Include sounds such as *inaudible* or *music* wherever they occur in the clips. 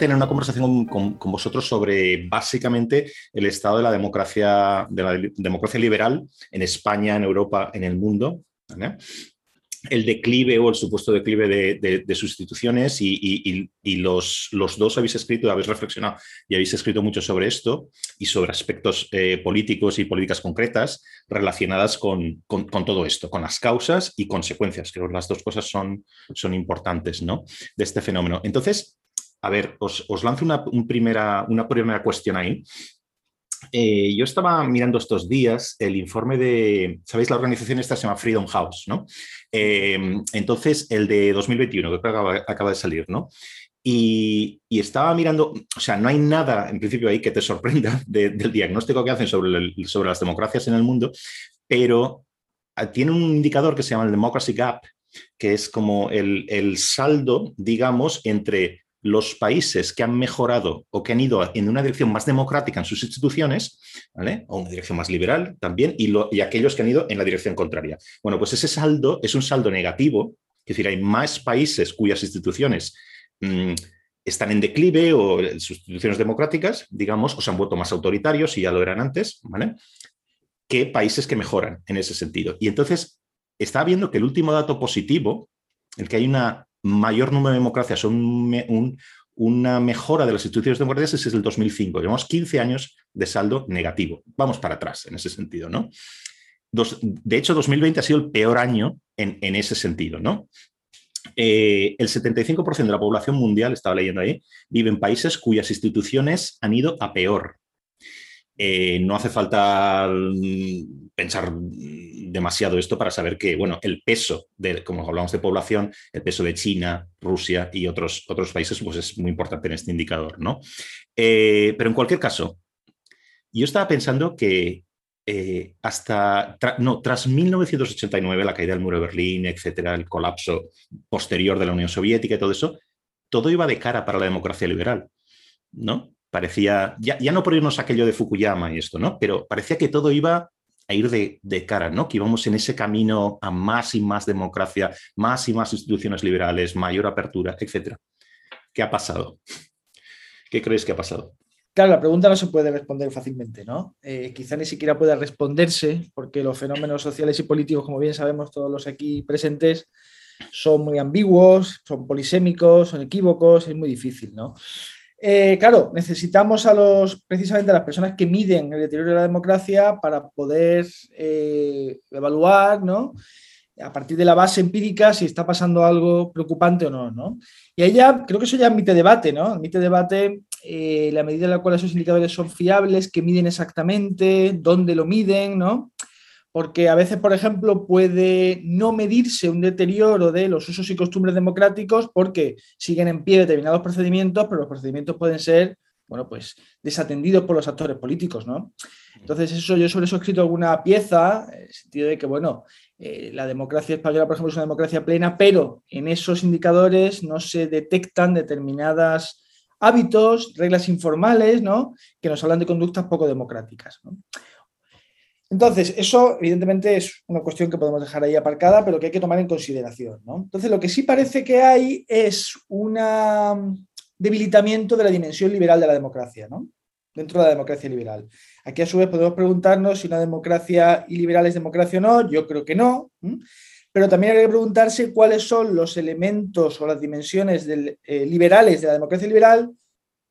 tener una conversación con, vosotros sobre básicamente el estado de la democracia, de la democracia liberal en España, en Europa, en el mundo. el declive o el supuesto declive de, sus instituciones y, los, los, dos habéis escrito, habéis reflexionado y habéis escrito mucho sobre esto y sobre aspectos eh, políticos y políticas concretas relacionadas con, con, todo esto, con las causas y consecuencias. Creo que las dos cosas son, son importantes ¿no? de este fenómeno. Entonces, a ver, os, lanzo una, primera, una primera cuestión ahí. Eh, yo estaba mirando estos días el informe de, ¿sabéis? La organización esta se llama Freedom House, ¿no? Em, entonces, el de 2021, que acaba, de salir, ¿no? Y, estaba mirando, o sea, no hay nada en principio ahí que te sorprenda *laughs* del diagnóstico que hacen sobre, sobre las democracias en el mundo, pero ah, tiene un indicador que se llama el Democracy Gap, que es como el, el saldo, digamos, entre los países que han mejorado o que han ido en una dirección más democrática en sus instituciones, ¿vale? o una dirección más liberal también, y, aquellos que han ido en la dirección contraria. Bueno, pues ese saldo es un saldo negativo, es decir, hay más países cuyas instituciones mm, están en declive o sus instituciones democráticas, digamos, o se han vuelto más autoritarios, y ya lo eran antes, ¿vale? que países que mejoran en ese sentido. Y entonces está viendo que el último dato positivo, el que hay una mayor número de democracias, un, una mejora de las instituciones democráticas es el 2005. Llevamos 15 años de saldo negativo. Vamos para atrás en ese sentido, ¿no? de hecho, 2020 ha sido el peor año en, ese sentido, ¿no? Eh, el 75% de la población mundial, estaba leyendo ahí, vive en países cuyas instituciones han ido a peor. Eh, no hace falta mm, pensar demasiado esto para saber que, bueno, el peso, de, como hablamos de población, el peso de China, Rusia y otros, otros países, pues es muy importante en este indicador, ¿no? Eh, pero en cualquier caso, yo estaba pensando que eh, hasta, no, tras 1989, la caída del muro de Berlín, etcétera, el colapso posterior de la Unión Soviética y todo eso, todo iba de cara para la democracia liberal, ¿no? parecía, ya, ya, no por irnos aquello de Fukuyama y esto, ¿no? Pero parecía que todo iba a ir de, cara, ¿no? Que íbamos en ese camino a más y más democracia, más y más instituciones liberales, mayor apertura, etc. ¿Qué ha pasado? ¿Qué crees que ha pasado? Claro, la pregunta no se puede responder fácilmente, ¿no? Eh, quizá ni siquiera pueda responderse porque los fenómenos sociales y políticos, como bien sabemos todos los aquí presentes, son muy ambiguos, son polisémicos, son equívocos, es muy difícil, ¿no? Eh, claro, necesitamos a los, precisamente a las personas que miden el deterioro de la democracia para poder eh, evaluar, ¿no? A partir de la base empírica, si está pasando algo preocupante o no, ¿no? Y ahí ya, creo que eso ya admite debate, ¿no? Admite debate eh, la medida en la cual esos indicadores son fiables, que miden exactamente, dónde lo miden, ¿no? Porque a veces, por ejemplo, puede no medirse un deterioro de los usos y costumbres democráticos porque siguen en pie determinados procedimientos, pero los procedimientos pueden ser, bueno, pues desatendidos por los actores políticos, ¿no? Entonces, eso, yo sobre eso he escrito alguna pieza, en el sentido de que, bueno, eh, la democracia española, por ejemplo, es una democracia plena, pero en esos indicadores no se detectan determinadas hábitos, reglas informales, ¿no? Que nos hablan de conductas poco democráticas. Entonces, eso evidentemente es una cuestión que podemos dejar ahí aparcada, pero que hay que tomar en consideración. Entonces, lo que sí parece que hay es un debilitamiento de la dimensión liberal de la democracia, ¿no? dentro de la democracia liberal. Aquí a su vez podemos preguntarnos si una democracia iliberal es democracia o no, yo creo que no, pero también hay que preguntarse cuáles son los elementos o las dimensiones eh, liberales de la democracia liberal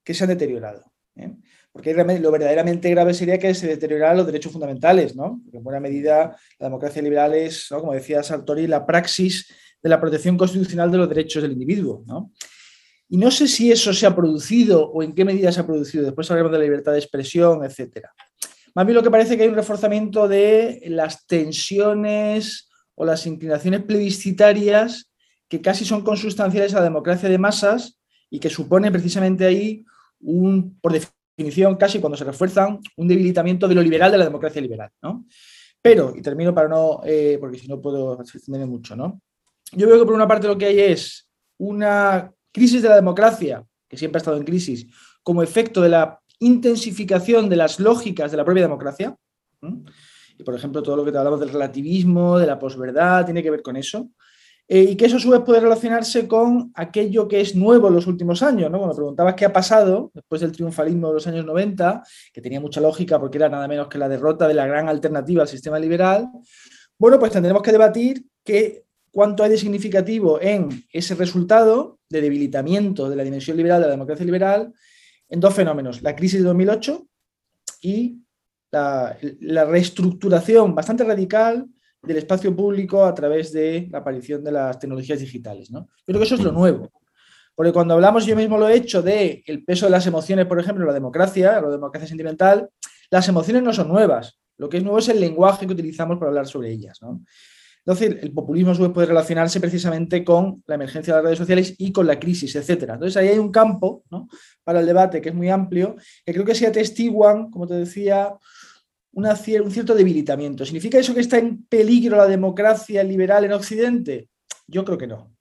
que se han deteriorado. ¿eh? Porque lo verdaderamente grave sería que se deterioraran los derechos fundamentales, ¿no? Porque en buena medida la democracia liberal es, como decía Sartori, la praxis de la protección constitucional de los derechos del individuo, ¿no? Y no sé si eso se ha producido o en qué medida se ha producido. Después hablaremos de la libertad de expresión, etc. Más bien lo que parece que hay un reforzamiento de las tensiones o las inclinaciones plebiscitarias que casi son consustanciales a la democracia de masas y que supone precisamente ahí un, por definición, casi cuando se refuerzan un debilitamiento de lo liberal de la democracia liberal. ¿no? Pero, y termino para no, eh, porque si no puedo extenderme mucho, ¿no? Yo veo que por una parte lo que hay es una crisis de la democracia, que siempre ha estado en crisis, como efecto de la intensificación de las lógicas de la propia democracia. Y por ejemplo, todo lo que te hablamos del relativismo, de la posverdad, tiene que ver con eso. Eh, y que eso a su vez puede relacionarse con aquello que es nuevo en los últimos años. ¿no? Cuando preguntabas qué ha pasado después del triunfalismo de los años 90, que tenía mucha lógica porque era nada menos que la derrota de la gran alternativa al sistema liberal, bueno, pues tendremos que debatir que cuánto hay de significativo en ese resultado de debilitamiento de la dimensión liberal de la democracia liberal en dos fenómenos, la crisis de 2008 y la reestructuración bastante radical del espacio público a través de la aparición de las tecnologías digitales. ¿no? Yo creo que eso es lo nuevo. Porque cuando hablamos, yo mismo lo he hecho, de el peso de las emociones, por ejemplo, la democracia, la democracia sentimental, las emociones no son nuevas. Lo que es nuevo es el lenguaje que utilizamos para hablar sobre ellas. ¿no? Entonces, el populismo puede relacionarse precisamente con la emergencia de las redes sociales y con la crisis, etc. Entonces, ahí hay un campo ¿no? para el debate que es muy amplio, que creo que se atestiguan, como te decía, un cierto debilitamiento. ¿Significa eso que está en peligro la democracia liberal en Occidente? Yo creo que no.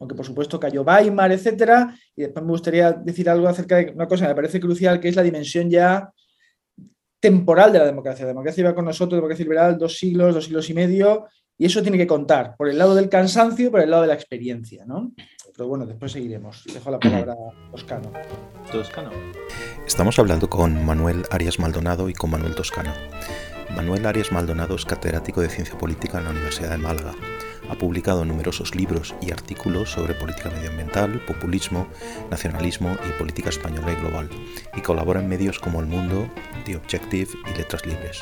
Aunque por supuesto cayó Weimar, etcétera, y después me gustaría decir algo acerca de una cosa que me parece crucial, que es la dimensión ya temporal de la democracia. La democracia iba con nosotros, democracia liberal, dos siglos, dos siglos y medio, y eso tiene que contar por el lado del cansancio y por el lado de la experiencia, ¿no? Pero bueno, después seguiremos. Dejo la palabra a Toscano. Toscano. Estamos hablando con Manuel Arias Maldonado y con Manuel Toscano. Manuel Arias Maldonado es catedrático de Ciencia Política en la Universidad de Málaga. Ha publicado numerosos libros y artículos sobre política medioambiental, populismo, nacionalismo y política española y global, y colabora en medios como El Mundo, The Objective y Letras Libres.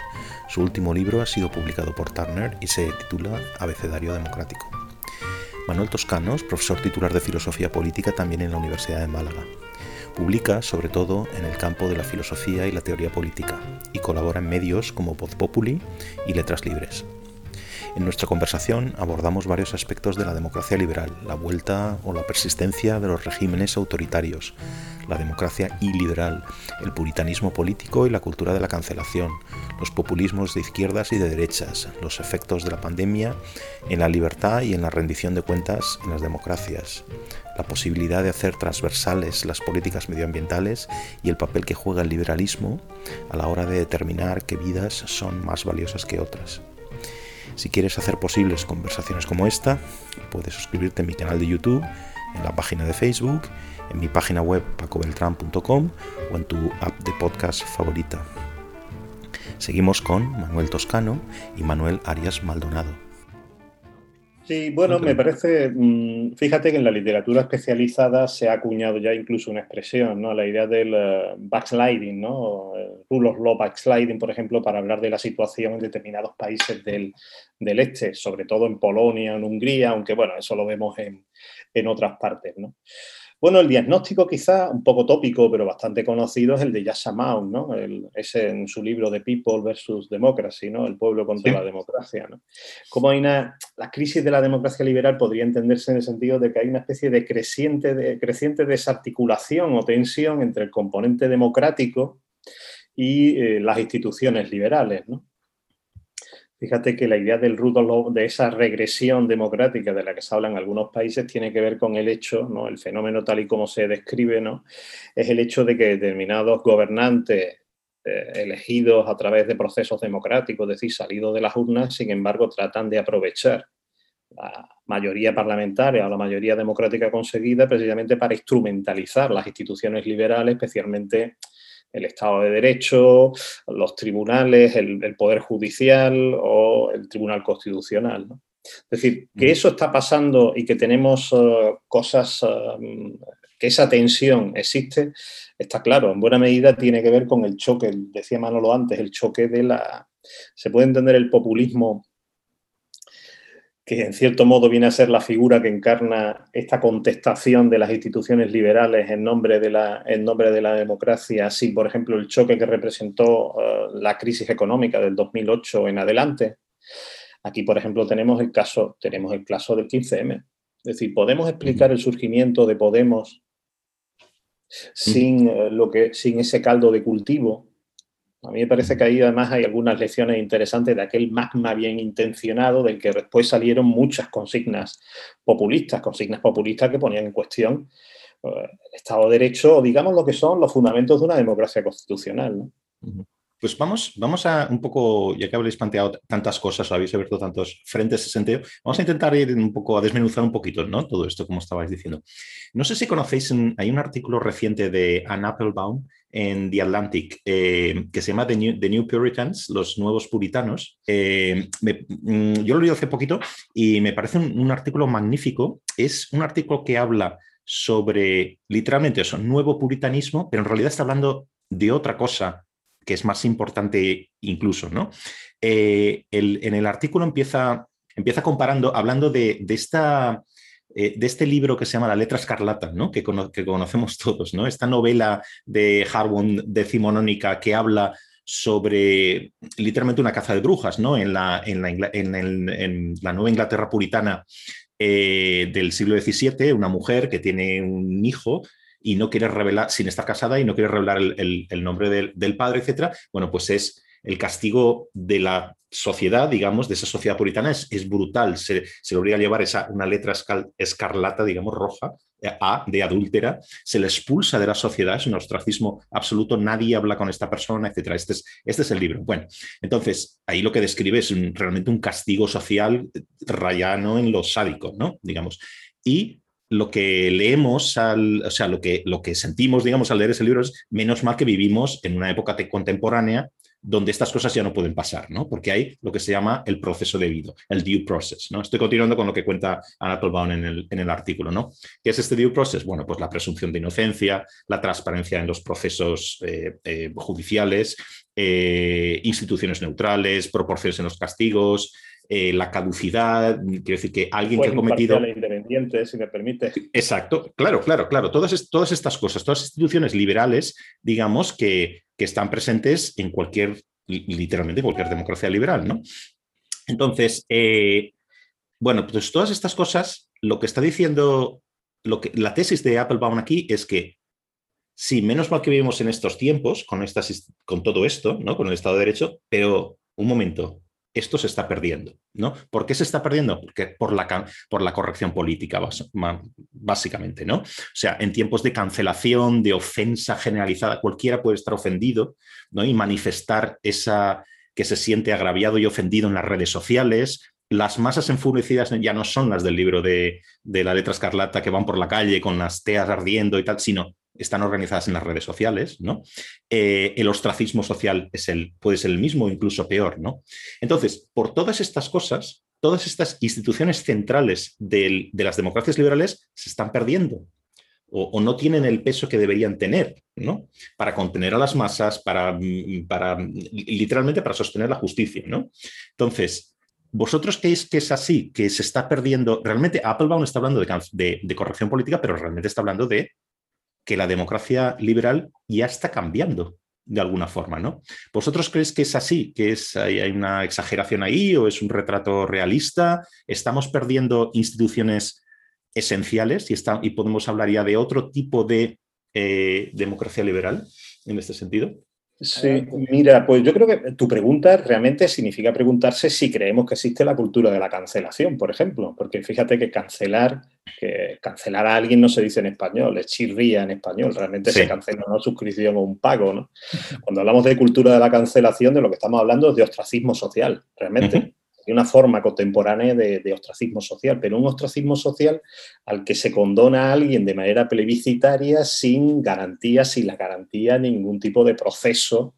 Su último libro ha sido publicado por Turner y se titula Abecedario Democrático. Manuel Toscano es profesor titular de Filosofía Política también en la Universidad de Málaga. Publica sobre todo en el campo de la filosofía y la teoría política y colabora en medios como Voz Populi y Letras Libres. En nuestra conversación abordamos varios aspectos de la democracia liberal, la vuelta o la persistencia de los regímenes autoritarios, la democracia iliberal, el puritanismo político y la cultura de la cancelación, los populismos de izquierdas y de derechas, los efectos de la pandemia en la libertad y en la rendición de cuentas en las democracias, la posibilidad de hacer transversales las políticas medioambientales y el papel que juega el liberalismo a la hora de determinar qué vidas son más valiosas que otras. Si quieres hacer posibles conversaciones como esta, puedes suscribirte a mi canal de YouTube, en la página de Facebook, en mi página web pacobeltran.com o en tu app de podcast favorita. Seguimos con Manuel Toscano y Manuel Arias Maldonado. Sí, bueno, me parece, mm, fíjate que en la literatura especializada se ha acuñado ya incluso una expresión, ¿no? La idea del eh, backsliding, ¿no? Rule of law backsliding, por ejemplo, para hablar de la situación en determinados países del, este, sobre todo en Polonia, en Hungría, aunque bueno, eso lo vemos en, en otras partes, ¿no? Bueno, el diagnóstico quizá un poco tópico, pero bastante conocido, es el de Yasha Maun, ¿no? ese en su libro de People versus Democracy, ¿no? El pueblo contra la democracia, ¿no? Como hay una, la crisis de la democracia liberal podría entenderse en el sentido de que hay una especie de creciente, de, creciente desarticulación o tensión entre el componente democrático y eh, las instituciones liberales, ¿no? Fíjate que la idea del de esa regresión democrática de la que se habla en algunos países, tiene que ver con el hecho, ¿no? el fenómeno tal y como se describe, ¿no? es el hecho de que determinados gobernantes eh, elegidos a través de procesos democráticos, es decir, salidos de las urnas, sin embargo, tratan de aprovechar la mayoría parlamentaria o la mayoría democrática conseguida precisamente para instrumentalizar las instituciones liberales, especialmente el Estado de Derecho, los tribunales, el, Poder Judicial o el Tribunal Constitucional. Es decir, que eso está pasando y que tenemos eh, cosas, eh, que esa tensión existe, está claro, en buena medida tiene que ver con el choque, decía Manolo antes, el choque de la... Se puede entender el populismo que en cierto modo viene a ser la figura que encarna esta contestación de las instituciones liberales en nombre de la, en nombre de la democracia, sin, por ejemplo, el choque que representó eh, la crisis económica del 2008 en adelante. Aquí, por ejemplo, tenemos el caso, tenemos el caso del 15M. Es decir, podemos explicar el surgimiento de Podemos sin, eh, lo que, sin ese caldo de cultivo a mí me parece que ahí además hay algunas lecciones interesantes de aquel magma bien intencionado del que después salieron muchas consignas populistas, consignas populistas que ponían en cuestión eh, el Estado de Derecho o digamos lo que son los fundamentos de una democracia constitucional. pues vamos, vamos a un poco, ya que habéis planteado tantas cosas, habéis abierto tantos frentes de sentido, vamos a intentar ir un poco a desmenuzar un poquito, ¿no? Todo esto, como estabais diciendo. No sé si conocéis, hay un artículo reciente de Anne Applebaum en The Atlantic, eh, que se llama The New, Puritans, los nuevos puritanos. Eh, mm, yo lo leí hace poquito y me parece un, artículo magnífico. Es un artículo que habla sobre literalmente eso, nuevo puritanismo, pero en realidad está hablando de otra cosa que es más importante incluso, ¿no? Eh, en el artículo empieza, empieza comparando, hablando de, esta de este libro que se llama La letra escarlata, ¿no? que, que, conocemos todos, ¿no? esta novela de Harwin decimonónica que habla sobre literalmente una caza de brujas ¿no? en, la, en, la, en, la Nueva Inglaterra puritana eh, del siglo XVII, una mujer que tiene un hijo y no quiere revelar, sin estar casada y no quiere revelar el, nombre del, del, padre, etcétera, bueno, pues es el castigo de la sociedad, digamos, de esa sociedad puritana es, brutal. Se, se, le obliga a llevar esa, una letra escarlata, digamos, roja, eh, A, de adúltera, se le expulsa de la sociedad, es un ostracismo absoluto, nadie habla con esta persona, etc. Este es, este es el libro. Bueno, entonces, ahí lo que describe es realmente un castigo social rayano en lo sádico, ¿no? Digamos. Y lo que leemos, al, o sea, lo que, lo que sentimos, digamos, al leer ese libro es menos mal que vivimos en una época contemporánea donde estas cosas ya no pueden pasar, ¿no? Porque hay lo que se llama el proceso debido, el due process, ¿no? Estoy continuando con lo que cuenta Anatol Baum en el, en el artículo, ¿no? ¿Qué es este due process? Bueno, pues la presunción de inocencia, la transparencia en los procesos eh, eh, judiciales, eh, instituciones neutrales, proporciones en los castigos, la caducidad, quiero decir que alguien que ha cometido... independiente, si me permite. Exacto, claro, claro, claro. Todas, todas estas cosas, todas las instituciones liberales, digamos, que, que están presentes en cualquier, literalmente cualquier democracia liberal, ¿no? Entonces, eh, bueno, pues todas estas cosas, lo que está diciendo, lo que, la tesis de Applebaum aquí es que sí, menos mal que vivimos en estos tiempos, con, estas, con todo esto, ¿no? con el Estado de Derecho, pero un momento, esto se está perdiendo. ¿no? ¿Por qué se está perdiendo? Porque por la, por la corrección política, básicamente. ¿no? O sea, en tiempos de cancelación, de ofensa generalizada, cualquiera puede estar ofendido ¿no? y manifestar esa que se siente agraviado y ofendido en las redes sociales, las masas enfurecidas ya no son las del libro de, de, la letra escarlata que van por la calle con las teas ardiendo y tal, sino están organizadas en las redes sociales, ¿no? Eh, el ostracismo social es el, puede ser el mismo, incluso peor, ¿no? Entonces, por todas estas cosas, todas estas instituciones centrales de las democracias liberales se están perdiendo o, no tienen el peso que deberían tener, ¿no? Para contener a las masas, para, mm, para literalmente para sostener la justicia, ¿no? Entonces, ¿Vosotros creéis que es así, que se está perdiendo? Realmente Applebaum está hablando de, de, corrección política, pero realmente está hablando de que la democracia liberal ya está cambiando de alguna forma, ¿no? ¿Vosotros creéis que es así, que es, hay, una exageración ahí o es un retrato realista? ¿Estamos perdiendo instituciones esenciales y, y podemos hablar ya de otro tipo de eh, democracia liberal en este sentido? Sí, mira, pues yo creo que tu pregunta realmente significa preguntarse si creemos que existe la cultura de la cancelación, por ejemplo, porque fíjate que cancelar, que cancelar a alguien no se dice en español, es chirría en español, realmente se cancela una suscripción o un pago, ¿no? Cuando hablamos de cultura de la cancelación, de lo que estamos hablando es de ostracismo social, realmente de una forma contemporánea de, ostracismo social, pero un ostracismo social al que se condona a alguien de manera plebiscitaria sin garantía, sin la garantía de ningún tipo de proceso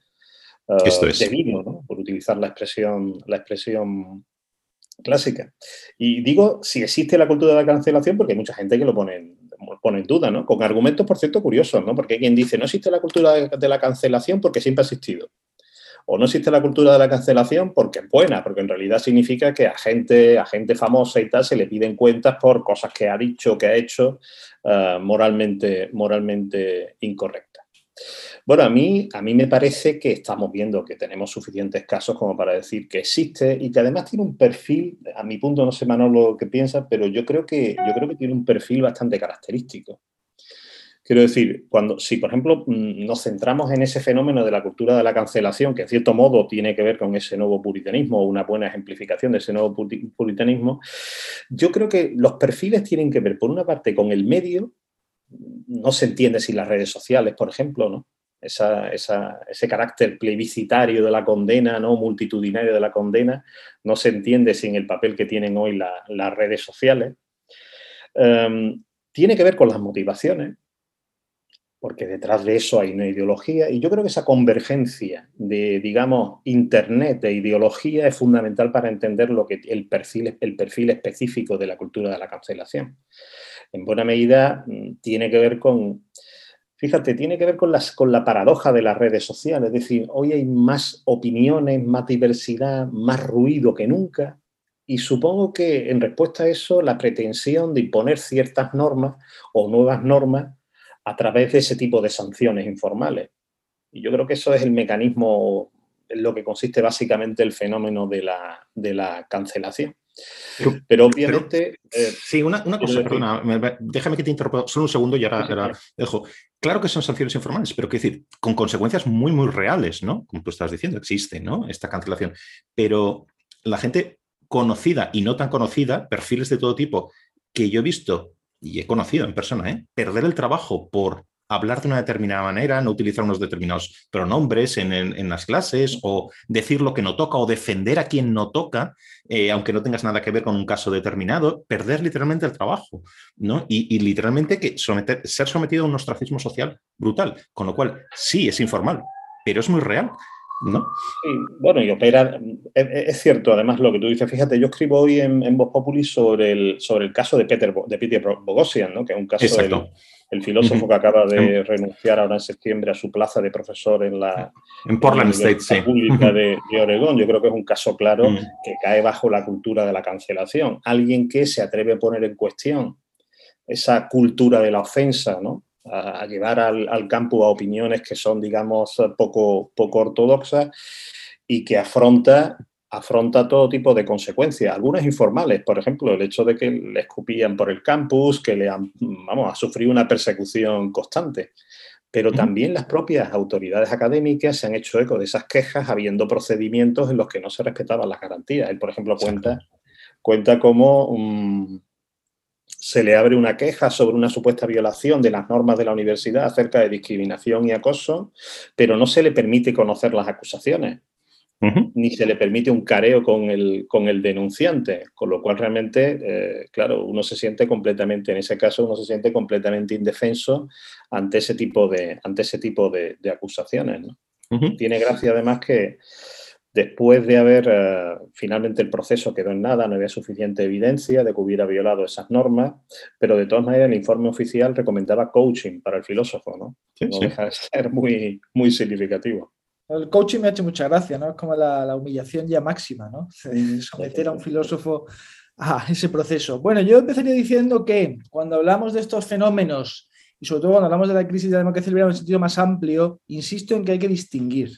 uh, debido, ¿no? por utilizar la expresión, la expresión clásica. Y digo, si existe la cultura de la cancelación, porque hay mucha gente que lo pone, pone en duda, ¿no? Con argumentos, por cierto, curiosos, ¿no? Porque hay quien dice, no existe la cultura de la cancelación porque siempre ha existido o no existe la cultura de la cancelación porque es buena, porque en realidad significa que a gente, a gente famosa y tal se le piden cuentas por cosas que ha dicho, que ha hecho eh, moralmente, moralmente incorrectas. Bueno, a mí, a mí me parece que estamos viendo que tenemos suficientes casos como para decir que existe y que además tiene un perfil, a mi punto no sé Manolo qué piensa, pero yo creo que, yo creo que tiene un perfil bastante característico. Quiero decir, cuando, si por ejemplo mm, nos centramos en ese fenómeno de la cultura de la cancelación, que en cierto modo tiene que ver con ese nuevo puritanismo una buena ejemplificación de ese nuevo puritanismo, yo creo que los perfiles tienen que ver, por una parte, con el medio, no se entiende si las redes sociales, por ejemplo, ¿no? ese carácter plebiscitario de la condena, ¿no? multitudinario de la condena, no se entiende sin el papel que tienen hoy las redes sociales. Em, tiene que ver con las motivaciones, porque detrás de eso hay una ideología, y yo creo que esa convergencia de, digamos, Internet e ideología es fundamental para entender lo que el perfil, el perfil específico de la cultura de la cancelación. En buena medida mm, tiene que ver con Fíjate, tiene que ver con, las, con la paradoja de las redes sociales, es decir, hoy hay más opiniones, más diversidad, más ruido que nunca, y supongo que en respuesta a eso, la pretensión de imponer ciertas normas o nuevas normas a través de ese tipo de sanciones informales. Y yo creo que eso es el mecanismo en lo que consiste básicamente el fenómeno de la, de la cancelación. Pero, obviamente... Eh, sí, una, cosa, perdona, déjame que te interrumpa solo un segundo y ahora, dejo. Claro que son sanciones informales, pero quiero decir, con consecuencias muy, muy reales, ¿no? Como tú estás diciendo, existe, ¿no? Esta cancelación. Pero la gente conocida y no tan conocida, perfiles de todo tipo, que yo he visto y he conocido en persona, ¿eh? perder el trabajo por hablar de una determinada manera, no utilizar unos determinados pronombres en, las clases o decir lo que no toca o defender a quien no toca, eh, aunque no tengas nada que ver con un caso determinado, perder literalmente el trabajo, ¿no? Y, literalmente que someter, ser sometido a un ostracismo social brutal, con lo cual sí es informal, pero es muy real. ¿No? Sí, bueno, y opera, es, cierto, además lo que tú dices, fíjate, yo escribo hoy en, en Voz Populi sobre el, sobre el caso de Peter, de Peter Bogosian, ¿no? que es un caso del, el filósofo que acaba de renunciar ahora en septiembre a su plaza de profesor en la, en Portland State, Pública de, Oregón. Yo creo que es un caso claro que cae bajo la cultura de la cancelación. Alguien que se atreve a poner en cuestión esa cultura de la ofensa, ¿no? A, llevar al, campo a opiniones que son, digamos, poco, poco ortodoxas y que afronta afronta todo tipo de consecuencias, algunas informales, por ejemplo, el hecho de que le escupían por el campus, que le han, vamos, ha sufrido una persecución constante. Pero también las propias autoridades académicas se han hecho eco de esas quejas habiendo procedimientos en los que no se respetaban las garantías. Él, por ejemplo, cuenta, cuenta cómo mm, se le abre una queja sobre una supuesta violación de las normas de la universidad acerca de discriminación y acoso, pero no se le permite conocer las acusaciones ni se le permite un careo con el, con el denunciante, con lo cual realmente, eh, claro, uno se siente completamente, en ese caso, uno se siente completamente indefenso ante ese tipo de, ante ese tipo de, acusaciones. Tiene gracia además que después de haber, eh, finalmente el proceso quedó en nada, no había suficiente evidencia de que hubiera violado esas normas, pero de todas maneras el informe oficial recomendaba coaching para el filósofo, ¿no? no deja de ser muy, muy significativo. El coaching me ha hecho mucha gracia, ¿no? Es como la, humillación ya máxima, ¿no? *laughs* Someter a un filósofo a ese proceso. Bueno, yo empezaría diciendo que cuando hablamos de estos fenómenos, y sobre todo cuando hablamos de la crisis de la democracia liberal en un sentido más amplio, insisto en que hay que distinguir.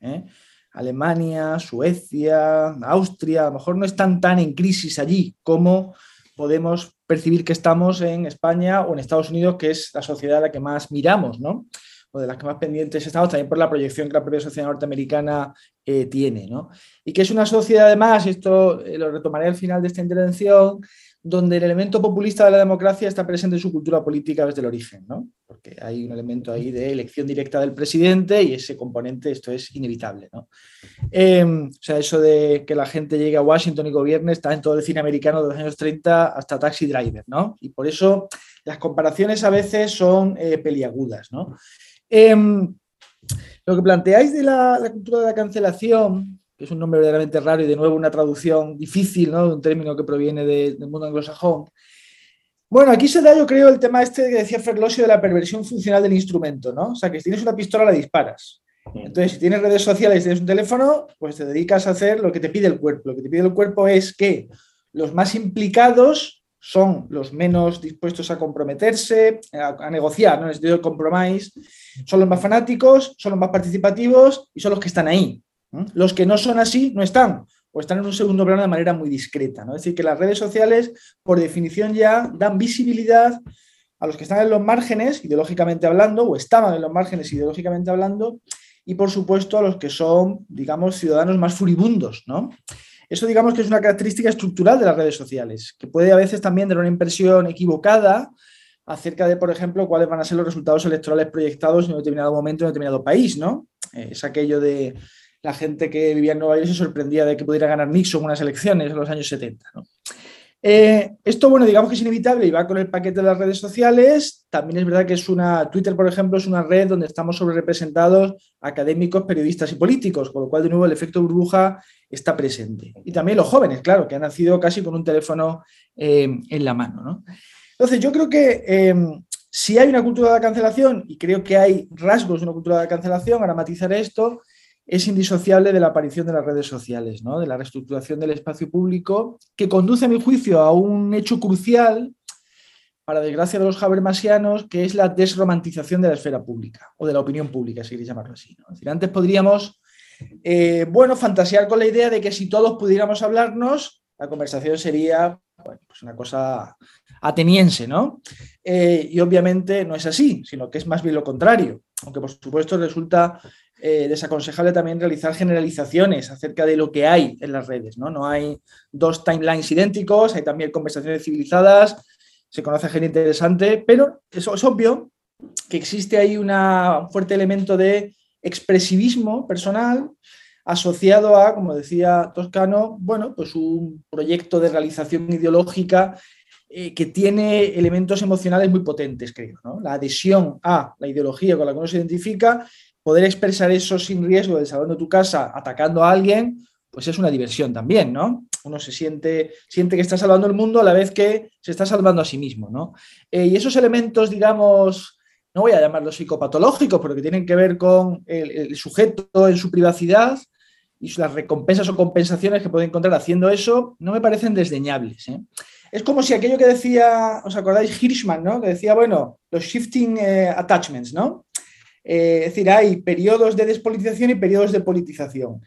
¿eh? Alemania, Suecia, Austria, a lo mejor no están tan en crisis allí como podemos percibir que estamos en España o en Estados Unidos, que es la sociedad a la que más miramos, ¿no? O de las que más pendientes estamos, también por la proyección que la propia sociedad norteamericana eh, tiene. ¿no? Y que es una sociedad, además, esto eh, lo retomaré al final de esta intervención, donde el elemento populista de la democracia está presente en su cultura política desde el origen, ¿no? porque hay un elemento ahí de elección directa del presidente y ese componente, esto es inevitable. ¿no? Em, o sea, eso de que la gente llegue a Washington y gobierne está en todo el cine americano de los años 30 hasta Taxi Driver, ¿no? y por eso las comparaciones a veces son eh, peliagudas. ¿no? Em, lo que planteáis de la, cultura de la cancelación, que es un nombre verdaderamente raro y de nuevo una traducción difícil, ¿no? De un término que proviene del mundo anglosajón. Bueno, aquí se da, yo creo, el tema este que decía Ferlosio de la perversión funcional del instrumento, ¿no? O sea, que si tienes una pistola la disparas. Entonces, si tienes redes sociales y tienes un teléfono, pues te dedicas a hacer lo que te pide el cuerpo. Lo que te pide el cuerpo es que los más implicados son los menos dispuestos a comprometerse, a, negociar, ¿no? en el sentido de compromise, son los más fanáticos, son los más participativos y son los que están ahí. Los que no son así no están, o están en un segundo plano de manera muy discreta. ¿no? Es decir, que las redes sociales, por definición ya, dan visibilidad a los que están en los márgenes, ideológicamente hablando, o estaban en los márgenes ideológicamente hablando, y por supuesto a los que son, digamos, ciudadanos más furibundos, ¿no? Eso digamos que es una característica estructural de las redes sociales, que puede a veces también dar una impresión equivocada acerca de, por ejemplo, cuáles van a ser los resultados electorales proyectados en un determinado momento en un determinado país, ¿no? Eh, es aquello de la gente que vivía en Nueva York se sorprendía de que pudiera ganar Nixon unas elecciones en los años 70, ¿no? Eh, esto, bueno, digamos que es inevitable y va con el paquete de las redes sociales. También es verdad que es una, Twitter, por ejemplo, es una red donde estamos sobre representados académicos, periodistas y políticos, con lo cual, de nuevo, el efecto burbuja está presente. Y también los jóvenes, claro, que han nacido casi con un teléfono eh, en la mano. ¿no? Entonces, yo creo que eh, si hay una cultura de la cancelación, y creo que hay rasgos de una cultura de la cancelación, ahora matizaré esto, es indisociable de la aparición de las redes sociales, ¿no? de la reestructuración del espacio público, que conduce, a mi juicio, a un hecho crucial, para desgracia de los habermasianos, que es la desromantización de la esfera pública, o de la opinión pública, si queréis llamarlo así. Antes podríamos, eh, bueno, fantasear con la idea de que si todos pudiéramos hablarnos, la conversación sería pues una cosa ateniense, ¿no? Eh, y obviamente no es así, sino que es más bien lo contrario, aunque por supuesto resulta eh, desaconsejable también realizar generalizaciones acerca de lo que hay en las redes. ¿no? no hay dos timelines idénticos, hay también conversaciones civilizadas, se conoce gente interesante, pero eso es obvio que existe ahí un fuerte elemento de expresivismo personal asociado a, como decía Toscano, bueno, pues un proyecto de realización ideológica eh, que tiene elementos emocionales muy potentes, creo. La adhesión a la ideología con la que uno se identifica poder expresar eso sin riesgo de tu casa atacando a alguien, pues es una diversión también, ¿no? Uno se siente, siente que está salvando el mundo a la vez que se está salvando a sí mismo, ¿no? Eh, y esos elementos, digamos, no voy a llamarlos psicopatológicos, pero que tienen que ver con el, sujeto en su privacidad y las recompensas o compensaciones que puede encontrar haciendo eso, no me parecen desdeñables. ¿eh? Es como si aquello que decía, ¿os acordáis Hirschman, ¿no? Que decía, bueno, los shifting eh, attachments, ¿no? Eh, es decir, hay periodos de despolitización y periodos de politización.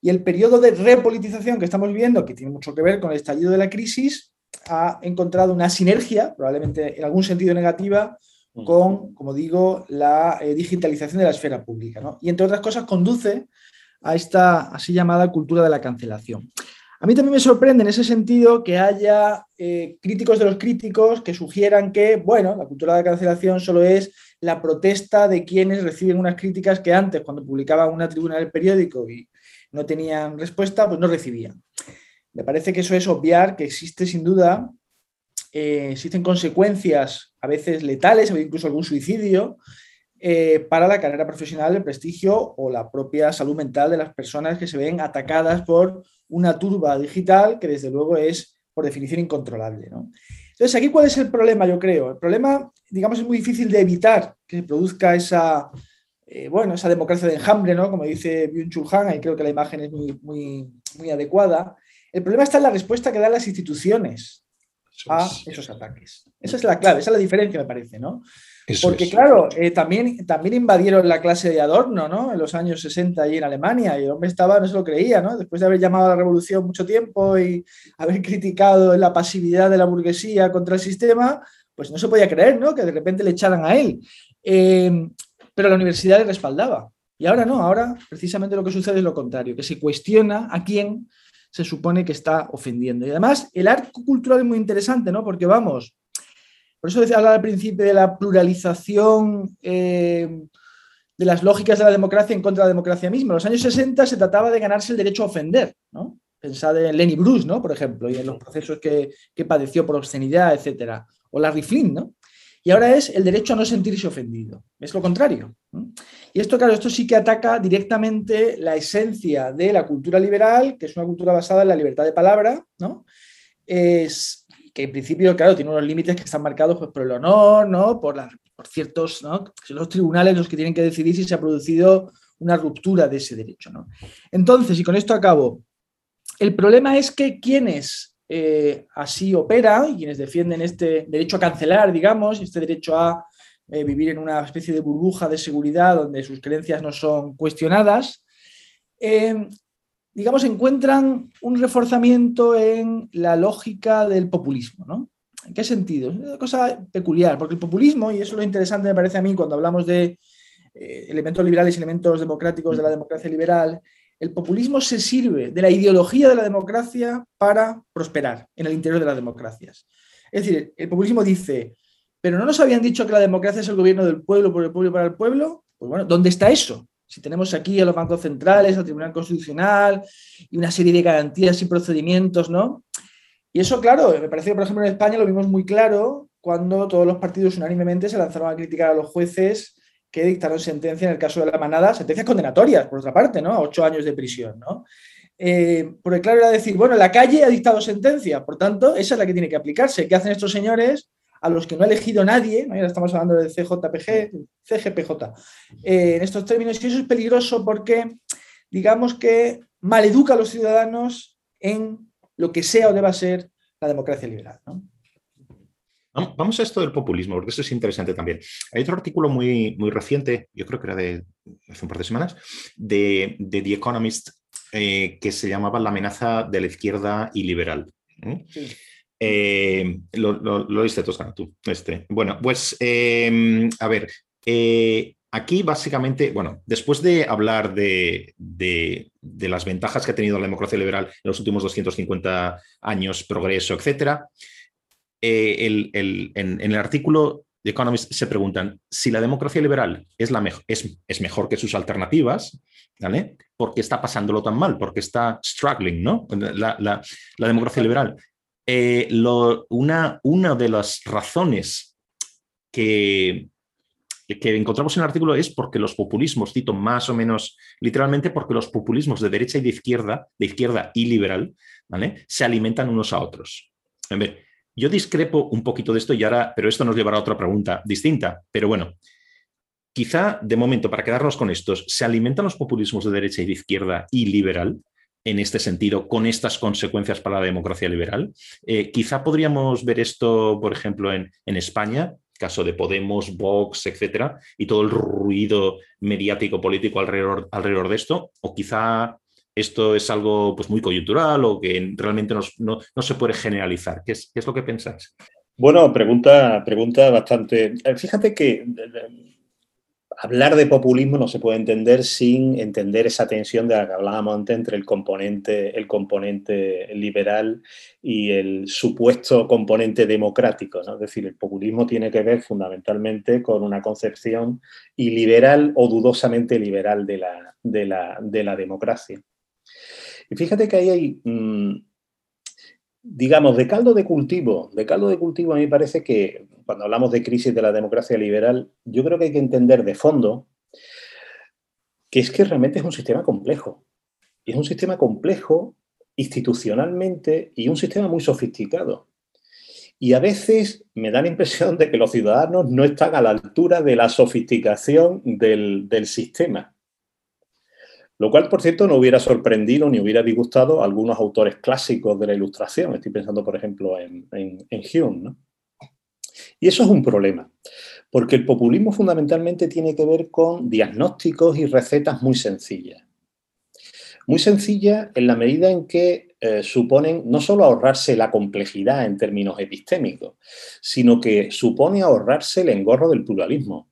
Y el periodo de repolitización que estamos viviendo, que tiene mucho que ver con el estallido de la crisis, ha encontrado una sinergia, probablemente en algún sentido negativa, mm. con, como digo, la eh, digitalización de la esfera pública. Y entre otras cosas conduce a esta así llamada cultura de la cancelación. A mí también me sorprende en ese sentido que haya eh, críticos de los críticos que sugieran que, bueno, la cultura de la cancelación solo es la protesta de quienes reciben unas críticas que antes, cuando publicaban una tribuna del periódico y no tenían respuesta, pues no recibían. Me parece que eso es obviar que existe sin duda, eh, existen consecuencias a veces letales, incluso algún suicidio, eh, para la carrera profesional, el prestigio o la propia salud mental de las personas que se ven atacadas por una turba digital que desde luego es por definición incontrolable. ¿no? Entonces, aquí cuál es el problema, yo creo. El problema, digamos, es muy difícil de evitar que se produzca esa, eh, bueno, esa democracia de enjambre, ¿no? Como dice Byung-Chul Han, y creo que la imagen es muy, muy, muy adecuada. El problema está en la respuesta que dan las instituciones a esos ataques. Esa es la clave, esa es la diferencia, me parece, ¿no? Porque, claro, eh, también, también invadieron la clase de Adorno, ¿no? En los años 60 allí en Alemania, y el hombre estaba, no se lo creía, ¿no? Después de haber llamado a la revolución mucho tiempo y haber criticado la pasividad de la burguesía contra el sistema, pues no se podía creer, ¿no? Que de repente le echaran a él. Em, pero la universidad le respaldaba. Y ahora no, ahora precisamente lo que sucede es lo contrario, que se cuestiona a quién se supone que está ofendiendo. Y además, el arco cultural es muy interesante, ¿no? Porque vamos, por eso decía hablar al principio de la pluralización eh, de las lógicas de la democracia en contra de la democracia misma. En los años 60 se trataba de ganarse el derecho a ofender, ¿no? Pensad en Lenny Bruce, ¿no? Por ejemplo, y en los procesos que, padeció por obscenidad, etcétera. O Larry Flynn, ¿no? Y ahora es el derecho a no sentirse ofendido. Es lo contrario. Y esto, claro, esto sí que ataca directamente la esencia de la cultura liberal, que es una cultura basada en la libertad de palabra, ¿no? Es, que en principio, claro, tiene unos límites que están marcados pues, por el honor, ¿no? por, por ciertos, ¿no? son los tribunales los que tienen que decidir si se ha producido una ruptura de ese derecho. ¿no? Entonces, y con esto acabo, el problema es que quienes eh, así operan, quienes defienden este derecho a cancelar, digamos, este derecho a eh, vivir en una especie de burbuja de seguridad donde sus creencias no son cuestionadas, eh, digamos, encuentran un reforzamiento en la lógica del populismo, ¿no? ¿En qué sentido? Es una cosa peculiar, porque el populismo, y eso es lo interesante me parece a mí cuando hablamos de eh, elementos liberales y elementos democráticos de la democracia liberal, el populismo se sirve de la ideología de la democracia para prosperar en el interior de las democracias. Es decir, el populismo dice, pero no nos habían dicho que la democracia es el gobierno del pueblo, por el pueblo y para el pueblo. Pues bueno, ¿dónde está eso? Si tenemos aquí a los bancos centrales, al Tribunal Constitucional y una serie de garantías y procedimientos, ¿no? Y eso, claro, me parece que, por ejemplo, en España lo vimos muy claro cuando todos los partidos unánimemente se lanzaron a criticar a los jueces que dictaron sentencia en el caso de la manada, sentencias condenatorias, por otra parte, ¿no? A ocho años de prisión, ¿no? Eh, porque claro, era decir, bueno, la calle ha dictado sentencia, por tanto, esa es la que tiene que aplicarse. ¿Qué hacen estos señores a los que no ha elegido nadie? ¿no? estamos hablando del CJPG, CGPJ, eh, en estos términos, y eso es peligroso porque, digamos que maleduca a los ciudadanos en lo que sea o deba ser la democracia liberal. Vamos a esto del populismo, porque esto es interesante también. Hay otro artículo muy, muy reciente, yo creo que era de hace un par de semanas, de, The Economist, eh, que se llamaba La amenaza de la izquierda y liberal. Eh, lo, lo, viste Toscana tú. Este. Bueno, pues em, a ver, eh, aquí básicamente, bueno, después de hablar de, las ventajas que ha tenido la democracia liberal en los últimos 250 años, progreso, etcétera, eh, en, el artículo de Economist se preguntan si la democracia liberal es, la es, mejor que sus alternativas, ¿vale? ¿Por qué está pasándolo tan mal? ¿Por qué está struggling, ¿no? La, democracia liberal. Eh, una, una de las razones que, que encontramos en el artículo es porque los populismos, cito más o menos literalmente, porque los populismos de derecha y de izquierda, de izquierda y liberal, ¿vale? se alimentan unos a otros. Ver, yo discrepo un poquito de esto y ahora, pero esto nos llevará a otra pregunta distinta. Pero bueno, quizá de momento, para quedarnos con estos, ¿se alimentan los populismos de derecha y de izquierda y liberal? En este sentido, con estas consecuencias para la democracia liberal. Eh, quizá podríamos ver esto, por ejemplo, en, en España, caso de Podemos, Vox, etcétera, y todo el ruido mediático político alrededor, alrededor de esto, o quizá esto es algo pues, muy coyuntural o que realmente no, se puede generalizar. ¿Qué es, ¿Qué es, lo que pensáis? Bueno, pregunta, pregunta bastante. Eh, fíjate que hablar de populismo no se puede entender sin entender esa tensión de la que hablábamos antes entre el componente, el componente liberal y el supuesto componente democrático. Es decir, el populismo tiene que ver fundamentalmente con una concepción iliberal o dudosamente liberal de la, de la, democracia. Y fíjate que ahí hay, mm, digamos, de caldo de cultivo, de caldo de cultivo a mí me parece que cuando hablamos de crisis de la democracia liberal, yo creo que hay que entender de fondo que es que realmente es un sistema complejo. Es un sistema complejo institucionalmente y un sistema muy sofisticado. Y a veces me da la impresión de que los ciudadanos no están a la altura de la sofisticación del, sistema. Lo cual, por cierto, no hubiera sorprendido ni hubiera disgustado a algunos autores clásicos de la ilustración. Estoy pensando, por ejemplo, en, en, en Hume. ¿no? Y eso es un problema, porque el populismo fundamentalmente tiene que ver con diagnósticos y recetas muy sencillas. Muy sencillas en la medida en que eh, suponen no solo ahorrarse la complejidad en términos epistémicos, sino que supone ahorrarse el engorro del pluralismo.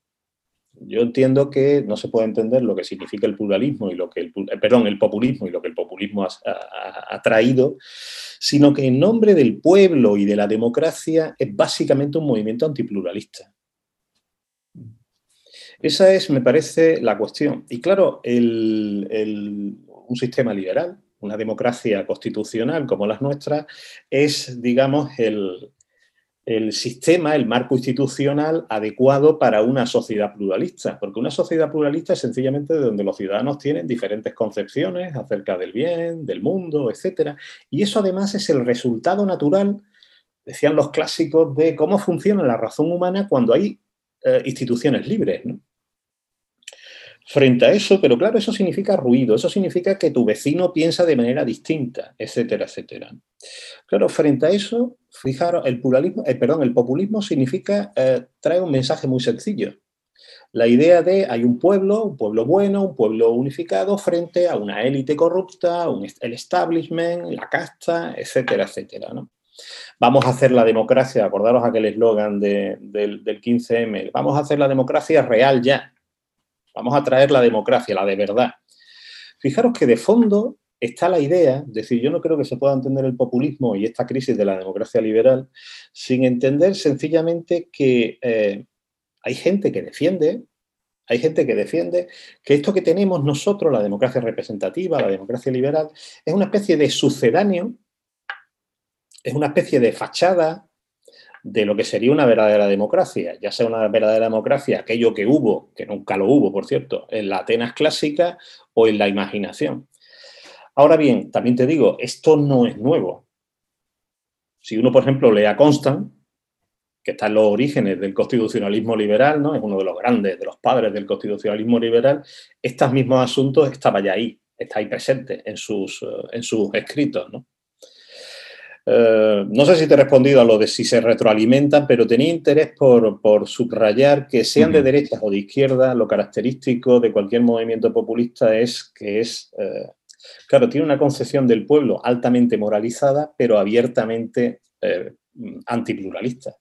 Yo entiendo que no se puede entender lo que significa el pluralismo y lo que el, eh, perdón, el populismo y lo que el populismo ha traído sino que en nombre del pueblo y de la democracia es básicamente un movimiento antipluralista. Esa es, me parece, la cuestión. Y claro, un sistema liberal, una democracia constitucional como las nuestras, es, digamos, el, el sistema, el marco institucional adecuado para una sociedad pluralista, porque una sociedad pluralista es sencillamente donde los ciudadanos tienen diferentes concepciones acerca del bien, del mundo, etc. Y eso además es el resultado natural, decían los clásicos, de cómo funciona la razón humana cuando hay eh, instituciones libres. ¿no? Frente a eso, pero claro, eso significa ruido, eso significa que tu vecino piensa de manera distinta, etcétera, etcétera. Claro, frente a eso, fijaros, el pluralismo, eh, perdón, el populismo significa, eh, trae un mensaje muy sencillo. La idea de hay un pueblo, un pueblo bueno, un pueblo unificado frente a una élite corrupta, el establishment, la casta, etcétera, etcétera. ¿no? Vamos a hacer la democracia, acordaros aquel eslogan del, del 15M, vamos a hacer la democracia real ya, Vamos a traer la democracia, la de verdad. Fijaros que de fondo está la idea, es decir, yo no creo que se pueda entender el populismo y esta crisis de la democracia liberal sin entender sencillamente que eh, hay gente que defiende, hay gente que defiende que esto que tenemos nosotros, la democracia representativa, la democracia liberal, es una especie de sucedáneo, es una especie de fachada de lo que sería una verdadera democracia, ya sea una verdadera democracia, aquello que hubo, que nunca lo hubo, por cierto, en la Atenas clásica o en la imaginación. Ahora bien, también te digo, esto no es nuevo. Si uno, por ejemplo, lee a Constant, que está en los orígenes del constitucionalismo liberal, ¿no? es uno de los grandes, de los padres del constitucionalismo liberal, estos mismos asuntos estaban ya ahí, está ahí presente en sus, eh, en sus escritos. ¿no? Eh, no sé si te he respondido a lo de si se retroalimentan, pero tenía interés por, subrayar que sean de derecha o de izquierda, lo característico de cualquier movimiento populista es que es, eh, claro, tiene una concepción del pueblo altamente moralizada, pero abiertamente antipluralista.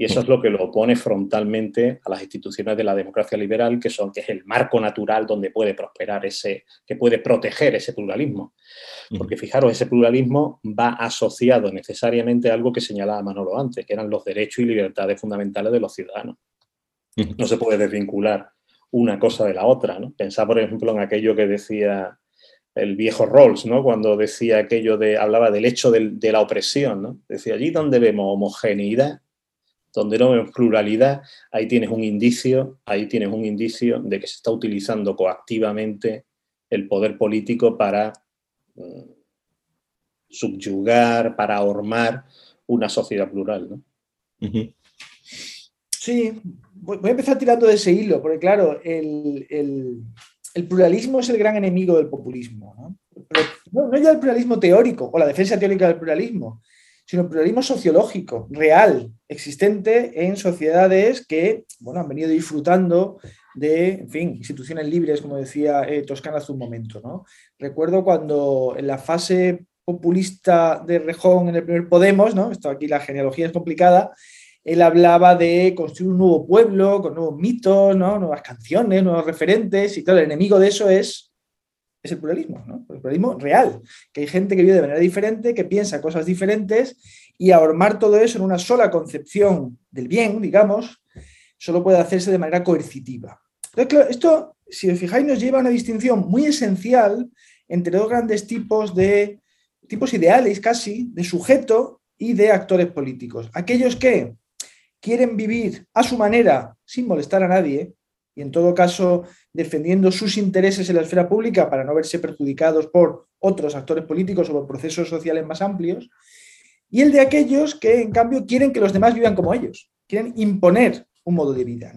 Y eso es lo que lo opone frontalmente a las instituciones de la democracia liberal, que son que es el marco natural donde puede prosperar ese, que puede proteger ese pluralismo. Porque fijaros, ese pluralismo va asociado necesariamente a algo que señalaba Manolo antes, que eran los derechos y libertades fundamentales de los ciudadanos. No se puede desvincular una cosa de la otra. ¿no? Pensá, por ejemplo, en aquello que decía el viejo Rawls, ¿no? cuando decía aquello de, hablaba del hecho de la opresión. ¿no? Decía, allí donde vemos homogeneidad, donde no vemos pluralidad, ahí tienes un indicio, ahí tienes un indicio de que se está utilizando coactivamente el poder político para mm, subyugar, para ahormar una sociedad plural. ¿no? Sí, voy a empezar tirando de ese hilo, porque claro, el, pluralismo es el gran enemigo del populismo. ¿no? no ya el pluralismo teórico o la defensa teórica del pluralismo, sino pluralismo sociológico, real, existente en sociedades que bueno, han venido disfrutando de, en fin, instituciones libres, como decía eh, Toscana hace un momento. ¿no? Recuerdo cuando en la fase populista de Rejón en el primer Podemos, ¿no? esto aquí la genealogía es complicada, él hablaba de construir un nuevo pueblo con nuevos mitos, ¿no? nuevas canciones, nuevos referentes, y claro, el enemigo de eso es es el pluralismo, ¿no? el pluralismo real, que hay gente que vive de manera diferente, que piensa cosas diferentes y ahormar todo eso en una sola concepción del bien, digamos, solo puede hacerse de manera coercitiva. Entonces, esto, si os fijáis, nos lleva a una distinción muy esencial entre dos grandes tipos de tipos ideales casi de sujeto y de actores políticos. Aquellos que quieren vivir a su manera sin molestar a nadie y en todo caso defendiendo sus intereses en la esfera pública para no verse perjudicados por otros actores políticos o por procesos sociales más amplios, y el de aquellos que, en cambio, quieren que los demás vivan como ellos, quieren imponer un modo de vida.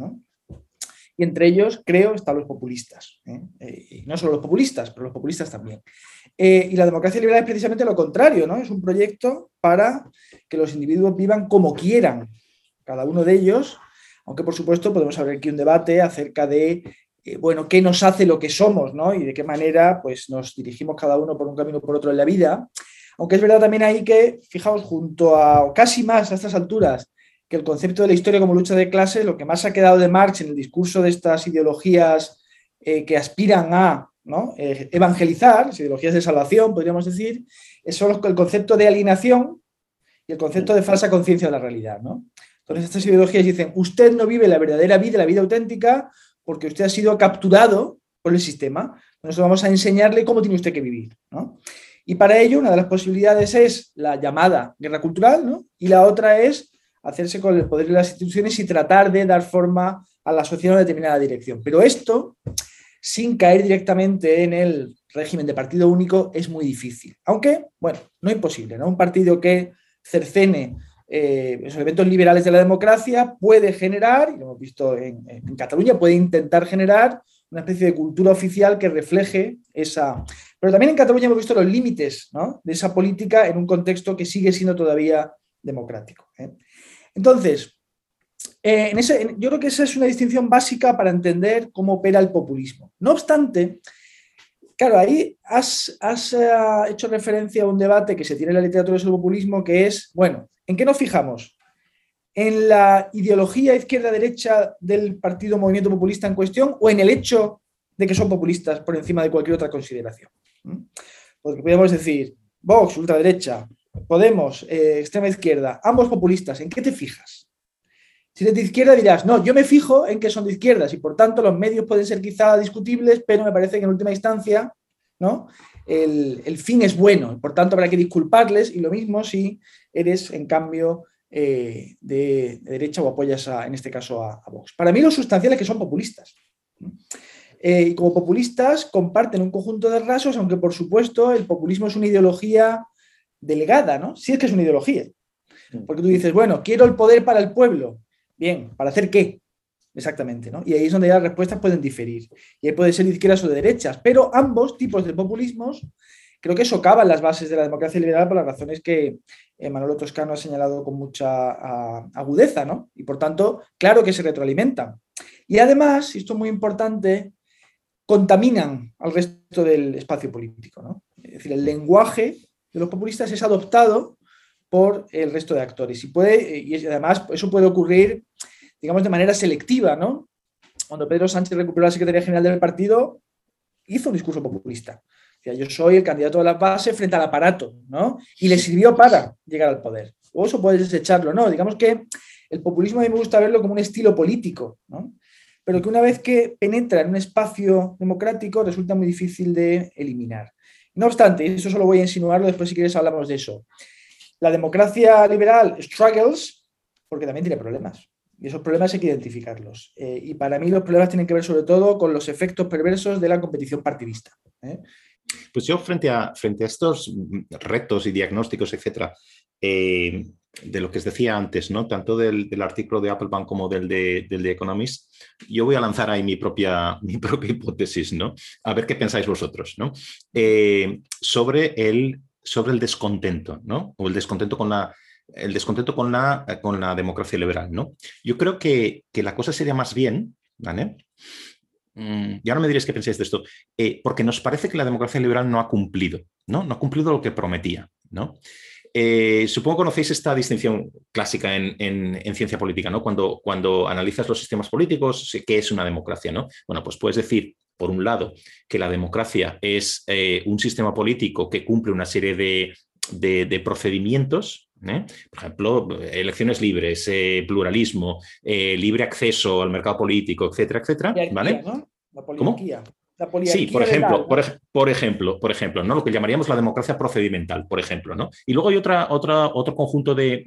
Y entre ellos, creo, están los populistas. ¿eh? Eh, no solo los populistas, pero los populistas también. Eh, y la democracia liberal es precisamente lo contrario, ¿no? Es un proyecto para que los individuos vivan como quieran, cada uno de ellos, aunque por supuesto podemos abrir aquí un debate acerca de eh, bueno, qué nos hace lo que somos, ¿no? Y de qué manera pues, nos dirigimos cada uno por un camino o por otro en la vida. Aunque es verdad también ahí que, fijaos, junto a casi más a estas alturas, que el concepto de la historia como lucha de clases, lo que más ha quedado de Marx en el discurso de estas ideologías eh, que aspiran a eh, evangelizar, ideologías de salvación, podríamos decir, es solo el concepto de alienación y el concepto de falsa conciencia de la realidad. ¿no? Entonces, estas ideologías dicen, usted no vive la verdadera vida, la vida auténtica, porque usted ha sido capturado por el sistema. Nosotros vamos a enseñarle cómo tiene usted que vivir. Y para ello, una de las posibilidades es la llamada guerra cultural, y la otra es hacerse con el poder de las instituciones y tratar de dar forma a la sociedad en una determinada dirección. Pero esto, sin caer directamente en el régimen de partido único, es muy difícil. Aunque, bueno, no imposible, ¿no? Un partido que cercene eh, los elementos liberales de la democracia puede generar, y lo hemos visto en, Cataluña, puede intentar generar una especie de cultura oficial que refleje esa... Pero también en Cataluña hemos visto los límites de esa política en un contexto que sigue siendo todavía democrático. ¿eh? Entonces, eh, en yo creo que esa es una distinción básica para entender cómo opera el populismo. No obstante, claro, ahí has, hecho referencia a un debate que se tiene en la literatura sobre el populismo, que es, bueno, ¿En qué nos fijamos? ¿En la ideología izquierda-derecha del partido movimiento populista en cuestión o en el hecho de que son populistas por encima de cualquier otra consideración? ¿Mm? Porque podemos decir, Vox, ultraderecha, Podemos, eh, extrema izquierda, ambos populistas, ¿en qué te fijas? Si eres de izquierda dirás, no, yo me fijo en que son de izquierdas y por tanto los medios pueden ser quizá discutibles, pero me parece que en última instancia ¿no? el, fin es bueno, por tanto habrá que disculparles y lo mismo si eres en cambio eh, de, derecha o apoyas en este caso a, Vox. Para mí lo sustancial es que son populistas. Eh, y como populistas comparten un conjunto de rasgos, aunque por supuesto el populismo es una ideología delegada, ¿no? Si es que es una ideología. Mm. Porque tú dices, bueno, quiero el poder para el pueblo. Bien, ¿para hacer qué? Exactamente, ¿no? Y ahí es donde las respuestas pueden diferir. Y ahí puede ser de izquierdas o de derechas, pero ambos tipos de populismos creo que socavan las bases de la democracia liberal por las razones que eh, Manolo Toscano ha señalado con mucha agudeza, ¿no? Y por tanto, claro que se retroalimentan. Y además, y esto es muy importante, contaminan al resto del espacio político, ¿no? Es decir, el lenguaje de los populistas es adoptado por el resto de actores. Y, puede, y además eso puede ocurrir, digamos, de manera selectiva, ¿no? Cuando Pedro Sánchez recuperó la Secretaría General del partido, hizo un discurso populista. Decía, yo soy el candidato de la base frente al aparato, ¿no? Y le sirvió para llegar al poder. O eso puedes desecharlo, ¿no? Digamos que el populismo a mí me gusta verlo como un estilo político, ¿no? Pero que una vez que penetra en un espacio democrático resulta muy difícil de eliminar. No obstante, eso solo voy a insinuarlo, después si quieres hablamos de eso la democracia liberal struggles porque también tiene problemas. Y esos problemas hay que identificarlos. Eh, y para mí los problemas tienen que ver sobre todo con los efectos perversos de la competición partidista. ¿eh? Pues yo frente a, frente a estos retos y diagnósticos, etcétera, eh, de lo que os decía antes, ¿no? tanto del, artículo de Applebaum como del de, del de Economist, yo voy a lanzar ahí mi propia, *laughs* mi propia hipótesis, ¿no? a ver qué pensáis vosotros, ¿no? sobre el sobre el descontento, ¿no? O el descontento con la, el descontento con la, con la democracia liberal, ¿no? Yo creo que, la cosa sería más bien, ¿vale? Mm, y ahora me diréis qué pensáis de esto, eh, porque nos parece que la democracia liberal no ha cumplido, ¿no? No ha cumplido lo que prometía, ¿no? Eh, supongo que conocéis esta distinción clásica en, ciencia política, ¿no? Cuando, cuando analizas los sistemas políticos, ¿qué es una democracia, no? Bueno, pues puedes decir por un lado, que la democracia es eh, un sistema político que cumple una serie de, procedimientos, ¿eh? por ejemplo, elecciones libres, eh, pluralismo, libre acceso al mercado político, etcétera, etcétera. ¿vale? ¿Cómo? sí, por ejemplo, por, ejemplo, por ejemplo, ¿no? Lo que llamaríamos la democracia procedimental, por ejemplo, ¿no? Y luego hay otra, otra, otro conjunto de,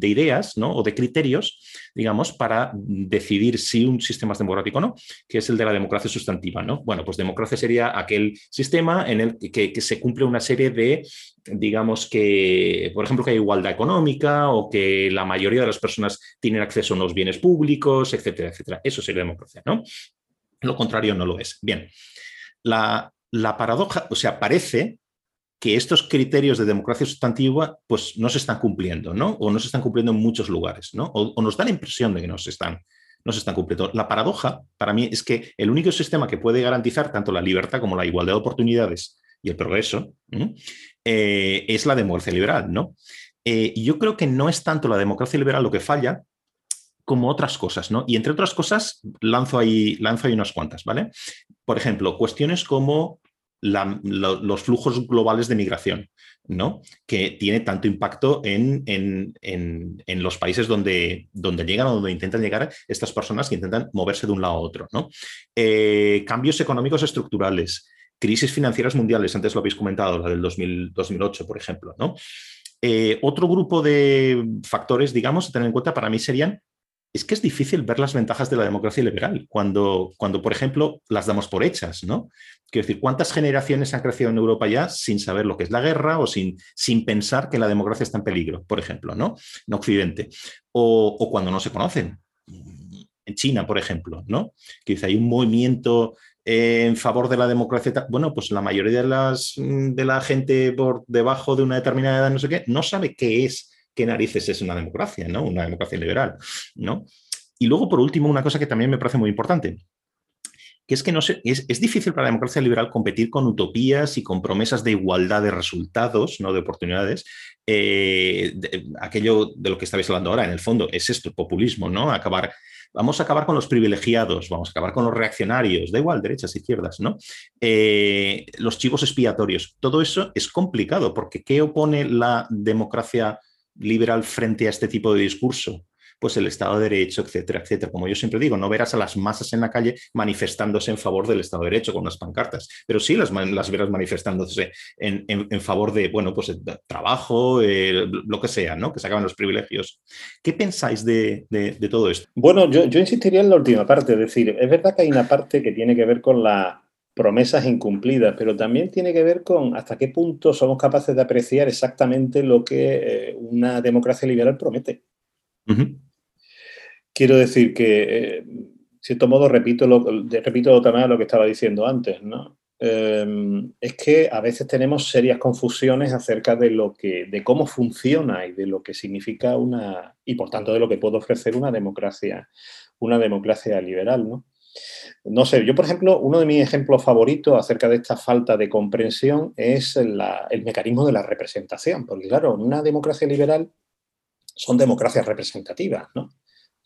ideas, ¿no? O de criterios, digamos, para decidir si un sistema es democrático o no, que es el de la democracia sustantiva, ¿no? Bueno, pues democracia sería aquel sistema en el que, se cumple una serie de, digamos que, por ejemplo, que hay igualdad económica o que la mayoría de las personas tienen acceso a unos bienes públicos, etcétera, etcétera. Eso sería democracia, ¿no? Lo contrario no lo es. Bien, la, paradoja, o sea, parece que estos criterios de democracia sustantiva pues no se están cumpliendo, ¿no? O no se están cumpliendo en muchos lugares, ¿no? O, nos da la impresión de que no se están, no se están cumpliendo. La paradoja para mí es que el único sistema que puede garantizar tanto la libertad como la igualdad de oportunidades y el progreso eh, es la democracia liberal, ¿no? Eh, yo creo que no es tanto la democracia liberal lo que falla, como otras cosas, ¿no? Y entre otras cosas, lanzo ahí, lanzo ahí unas cuantas, ¿vale? Por ejemplo, cuestiones como los flujos globales de migración, ¿no? Que tiene tanto impacto en, los países donde, donde, llegan o donde intentan llegar estas personas que intentan moverse de un lado a otro, ¿no? Eh, cambios económicos estructurales, crisis financieras mundiales, antes lo habéis comentado, la del 2008, por ejemplo, ¿no? Eh, otro grupo de factores, digamos, a tener en cuenta para mí serían es que es difícil ver las ventajas de la democracia liberal cuando, cuando, por ejemplo, las damos por hechas, ¿no? Quiero decir, ¿cuántas generaciones han crecido en Europa ya sin saber lo que es la guerra o sin, sin pensar que la democracia está en peligro, por ejemplo, ¿no? En Occidente. O, cuando no se conocen. En China, por ejemplo, ¿no? Que dice, hay un movimiento en favor de la democracia. Bueno, pues la mayoría de, las, de la gente por debajo de una determinada edad, no sé qué, no sabe qué es qué narices es una democracia, ¿no? Una democracia liberal, ¿no? Y luego, por último, una cosa que también me parece muy importante. que es que no es, es, difícil para la democracia liberal competir con utopías y con promesas de igualdad de resultados, no de oportunidades. Eh, aquello de lo que estabais hablando ahora, en el fondo, es esto, populismo, ¿no? Acabar, vamos a acabar con los privilegiados, vamos a acabar con los reaccionarios, da igual, derechas, izquierdas, ¿no? Eh, los chivos expiatorios, todo eso es complicado, porque ¿qué opone la democracia liberal frente a este tipo de discurso? pues el Estado de Derecho, etcétera, etcétera. Como yo siempre digo, no verás a las masas en la calle manifestándose en favor del Estado de Derecho con las pancartas, pero sí las, verás manifestándose en, favor de, bueno, pues el trabajo, lo que sea, ¿no? Que se acaben los privilegios. ¿Qué pensáis de, todo esto? Bueno, yo, yo insistiría en la última parte, es decir, es verdad que hay una parte que tiene que ver con las promesas incumplidas, pero también tiene que ver con hasta qué punto somos capaces de apreciar exactamente lo que eh, una democracia liberal promete. Quiero decir que, eh, cierto modo, repito, lo, repito otra vez lo que estaba diciendo antes, ¿no? Em, es que a veces tenemos serias confusiones acerca de lo que, de cómo funciona y de lo que significa una, y por tanto de lo que puede ofrecer una democracia, una democracia liberal, ¿no? No sé, yo por ejemplo, uno de mis ejemplos favoritos acerca de esta falta de comprensión es el mecanismo de la representación, porque claro, una democracia liberal son democracias representativas, ¿no?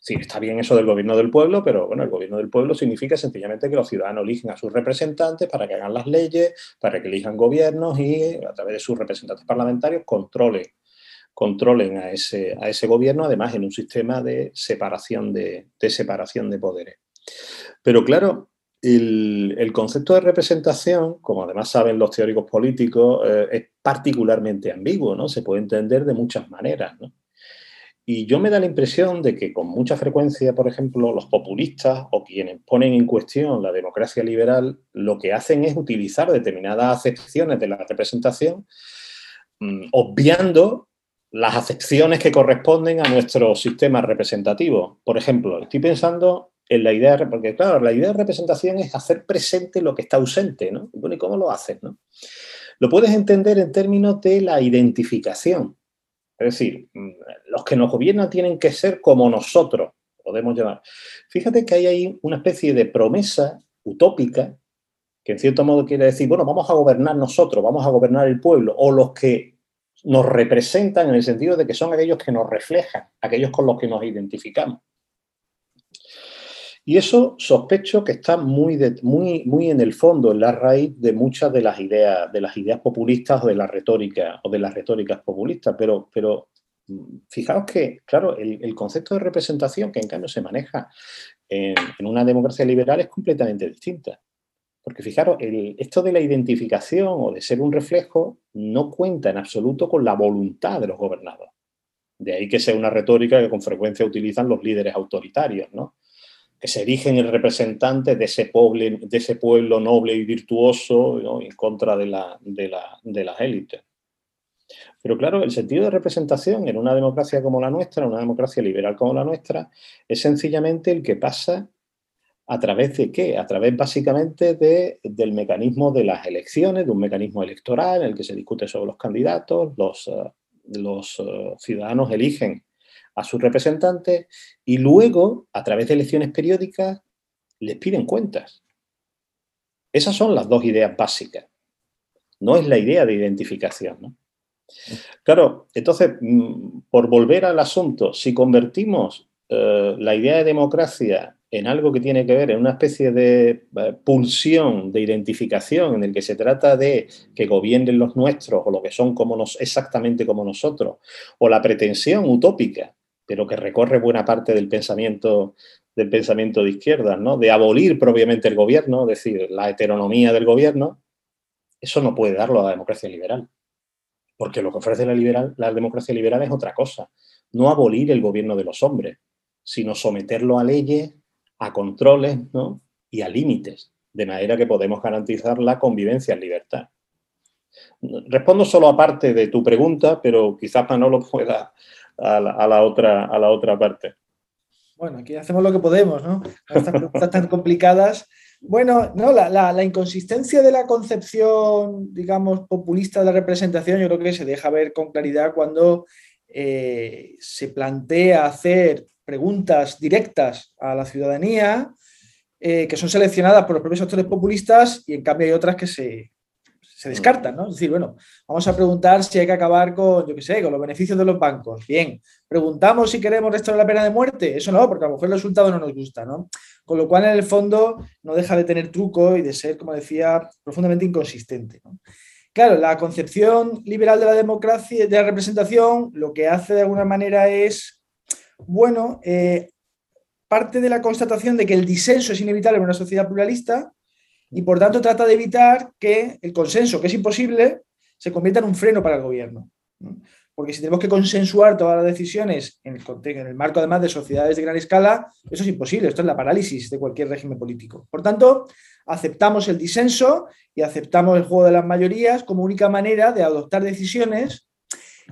Sí, está bien eso del gobierno del pueblo, pero bueno, el gobierno del pueblo significa sencillamente que los ciudadanos eligen a sus representantes para que hagan las leyes, para que elijan gobiernos y a través de sus representantes parlamentarios controlen, controlen a, ese, a ese gobierno, además en un sistema de separación de, separación de poderes. Pero claro, el, concepto de representación, como además saben los teóricos políticos, eh, es particularmente ambiguo, ¿no? Se puede entender de muchas maneras, ¿no? Y yo me da la impresión de que con mucha frecuencia, por ejemplo, los populistas o quienes ponen en cuestión la democracia liberal, lo que hacen es utilizar determinadas acepciones de la representación, mm, obviando las acepciones que corresponden a nuestro sistema representativo. Por ejemplo, estoy pensando en la idea, porque claro, la idea de representación es hacer presente lo que está ausente, ¿no? Bueno, ¿y cómo lo haces, no? Lo puedes entender en términos de la identificación. Es decir, mm, los que nos gobiernan tienen que ser como nosotros, podemos llamar. Fíjate que hay ahí una especie de promesa utópica que en cierto modo quiere decir, bueno, vamos a gobernar nosotros, vamos a gobernar el pueblo, o los que nos representan en el sentido de que son aquellos que nos reflejan, aquellos con los que nos identificamos. Y eso sospecho que está muy, muy, muy en el fondo, en la raíz de muchas de las ideas, de las ideas populistas o de la retórica o de las retóricas populistas. Pero, pero mm, fijaos que, claro, el, concepto de representación que en cambio se maneja en, una democracia liberal es completamente distinta. Porque fijaros, esto de la identificación o de ser un reflejo no cuenta en absoluto con la voluntad de los gobernados. De ahí que sea una retórica que con frecuencia utilizan los líderes autoritarios, ¿no? Que se erigen el representante de ese, pueblo, noble y virtuoso en contra de, la, de, las élites. Pero claro, el sentido de representación en una democracia como la nuestra, una democracia liberal como la nuestra, es sencillamente el que pasa a través de qué? A través básicamente de, del mecanismo de las elecciones, de un mecanismo electoral en el que se discute sobre los candidatos, los, eh, eh, ciudadanos eligen a sus representantes y luego, a través de elecciones periódicas, les piden cuentas. Esas son las dos ideas básicas. No es la idea de identificación. Claro, entonces, mm, por volver al asunto, si convertimos eh, la idea de democracia en algo que tiene que ver en una especie de eh, pulsión de identificación en el que se trata de que gobiernen los nuestros o lo que son como nos, exactamente como nosotros, o la pretensión utópica pero que recorre buena parte del pensamiento, del pensamiento de izquierda, ¿no? de abolir propiamente el gobierno, es decir, la heteronomía del gobierno, eso no puede darlo a la democracia liberal. Porque lo que ofrece la, liberal, la democracia liberal es otra cosa. No abolir el gobierno de los hombres, sino someterlo a leyes, a controles y a límites, de manera que podemos garantizar la convivencia en libertad. Respondo solo a parte de tu pregunta, pero quizás lo pueda a la, otra, a la otra parte. Bueno, aquí hacemos lo que podemos, ¿no? Estas preguntas tan *laughs* complicadas. Bueno, no, la, inconsistencia de la concepción, digamos, populista de la representación, yo creo que se deja ver con claridad cuando eh, se plantea hacer preguntas directas a la ciudadanía eh, que son seleccionadas por los propios actores populistas y en cambio hay otras que se, se descartan, ¿no? Es decir, bueno, vamos a preguntar si hay que acabar con, yo qué sé, con los beneficios de los bancos. Bien, preguntamos si queremos restaurar la pena de muerte. Eso no, porque a lo mejor el resultado no nos gusta, ¿no? Con lo cual, en el fondo, no deja de tener truco y de ser, como decía, profundamente inconsistente. Claro, la concepción liberal de la democracia, de la representación, lo que hace de alguna manera es, bueno, eh, parte de la constatación de que el disenso es inevitable en una sociedad pluralista, y por tanto trata de evitar que el consenso, que es imposible, se convierta en un freno para el gobierno. Porque si tenemos que consensuar todas las decisiones en el, marco además de sociedades de gran escala, eso es imposible, esto es la parálisis de cualquier régimen político. Por tanto, aceptamos el disenso y aceptamos el juego de las mayorías como única manera de adoptar decisiones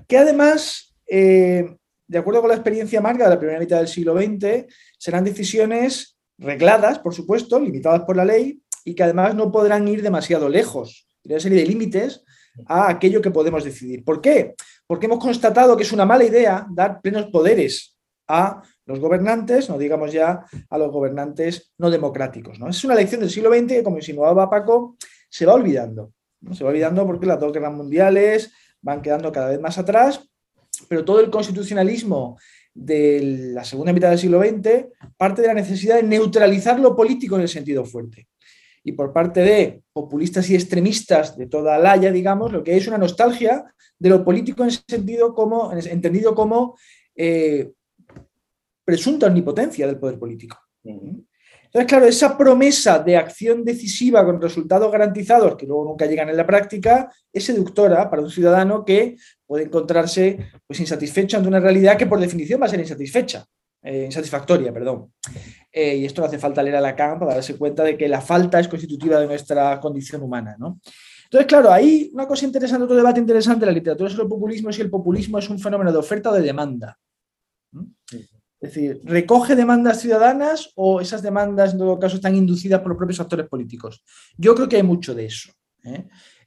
que además, eh, de acuerdo con la experiencia amarga de la primera mitad del siglo XX, serán decisiones regladas, por supuesto, limitadas por la ley, y que además no podrán ir demasiado lejos. Hay una serie de límites a aquello que podemos decidir. ¿Por qué? Porque hemos constatado que es una mala idea dar plenos poderes a los gobernantes, no digamos ya a los gobernantes no democráticos. ¿no? Es una lección del siglo XX que, como insinuaba Paco, se va olvidando. ¿no? Se va olvidando porque las dos guerras mundiales van quedando cada vez más atrás, pero todo el constitucionalismo de la segunda mitad del siglo XX parte de la necesidad de neutralizar lo político en el sentido fuerte y por parte de populistas y extremistas de toda la haya, digamos, lo que es una nostalgia de lo político en sentido como, entendido como eh, presunta omnipotencia del poder político. Entonces, claro, esa promesa de acción decisiva con resultados garantizados, que luego nunca llegan en la práctica, es seductora para un ciudadano que puede encontrarse pues, insatisfecho ante una realidad que por definición va a ser insatisfecha. Eh, insatisfactoria, perdón. Eh, y esto no hace falta leer a Lacan para darse cuenta de que la falta es constitutiva de nuestra condición humana. ¿no? Entonces, claro, hay una cosa interesante, otro debate interesante en la literatura sobre el populismo, es si el populismo es un fenómeno de oferta o de demanda. Es decir, ¿recoge demandas ciudadanas o esas demandas en todo caso están inducidas por los propios actores políticos? Yo creo que hay mucho de eso.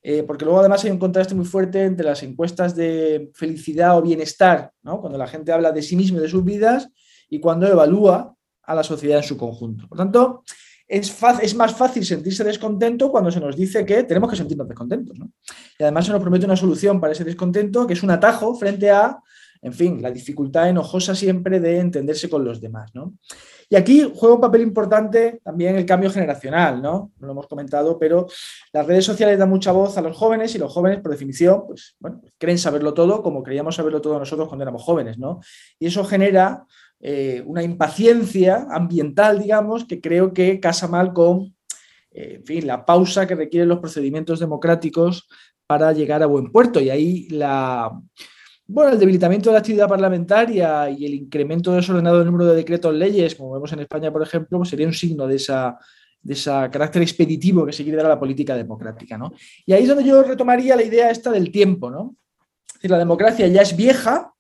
¿eh? porque luego además hay un contraste muy fuerte entre las encuestas de felicidad o bienestar, ¿no? cuando la gente habla de sí mismo y de sus vidas, y cuando evalúa a la sociedad en su conjunto. Por tanto, es, más fácil sentirse descontento cuando se nos dice que tenemos que sentirnos descontentos. Y además se nos promete una solución para ese descontento, que es un atajo frente a, en fin, la dificultad enojosa siempre de entenderse con los demás. Y aquí juega un papel importante también el cambio generacional, ¿no? No lo hemos comentado, pero las redes sociales dan mucha voz a los jóvenes y los jóvenes, por definición, pues, bueno, creen saberlo todo como creíamos saberlo todo nosotros cuando éramos jóvenes, ¿no? Y eso genera eh, una impaciencia ambiental, digamos, que creo que casa mal con eh, fin, la pausa que requieren los procedimientos democráticos para llegar a buen puerto. Y ahí la, el debilitamiento de la actividad parlamentaria y el incremento desordenado del número de decretos leyes, como vemos en España, por ejemplo, pues sería un signo de esa, ese carácter expeditivo que se quiere dar a la política democrática. ¿no? Y ahí es donde yo retomaría la idea esta del tiempo. ¿no? Es decir, la democracia ya es vieja,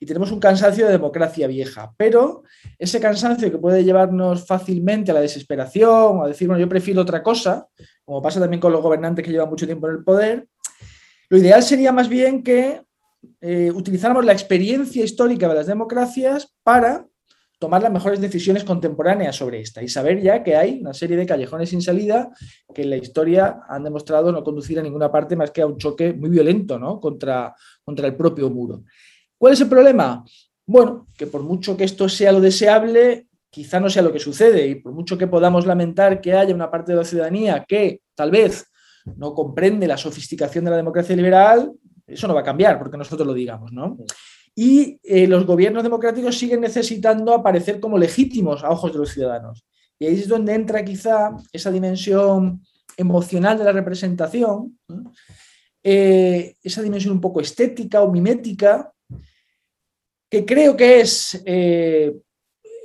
y tenemos un cansancio de democracia vieja, pero ese cansancio que puede llevarnos fácilmente a la desesperación o a decir, bueno, yo prefiero otra cosa, como pasa también con los gobernantes que llevan mucho tiempo en el poder, lo ideal sería más bien que eh, utilizáramos la experiencia histórica de las democracias para tomar las mejores decisiones contemporáneas sobre esta y saber ya que hay una serie de callejones sin salida que en la historia han demostrado no conducir a ninguna parte más que a un choque muy violento ¿no? contra, contra el propio muro. ¿Cuál es el problema? Bueno, que por mucho que esto sea lo deseable, quizá no sea lo que sucede y por mucho que podamos lamentar que haya una parte de la ciudadanía que tal vez no comprende la sofisticación de la democracia liberal, eso no va a cambiar porque nosotros lo digamos, ¿no? Y eh, los gobiernos democráticos siguen necesitando aparecer como legítimos a ojos de los ciudadanos. Y ahí es donde entra quizá esa dimensión emocional de la representación, eh, esa dimensión un poco estética o mimética, que creo que es eh,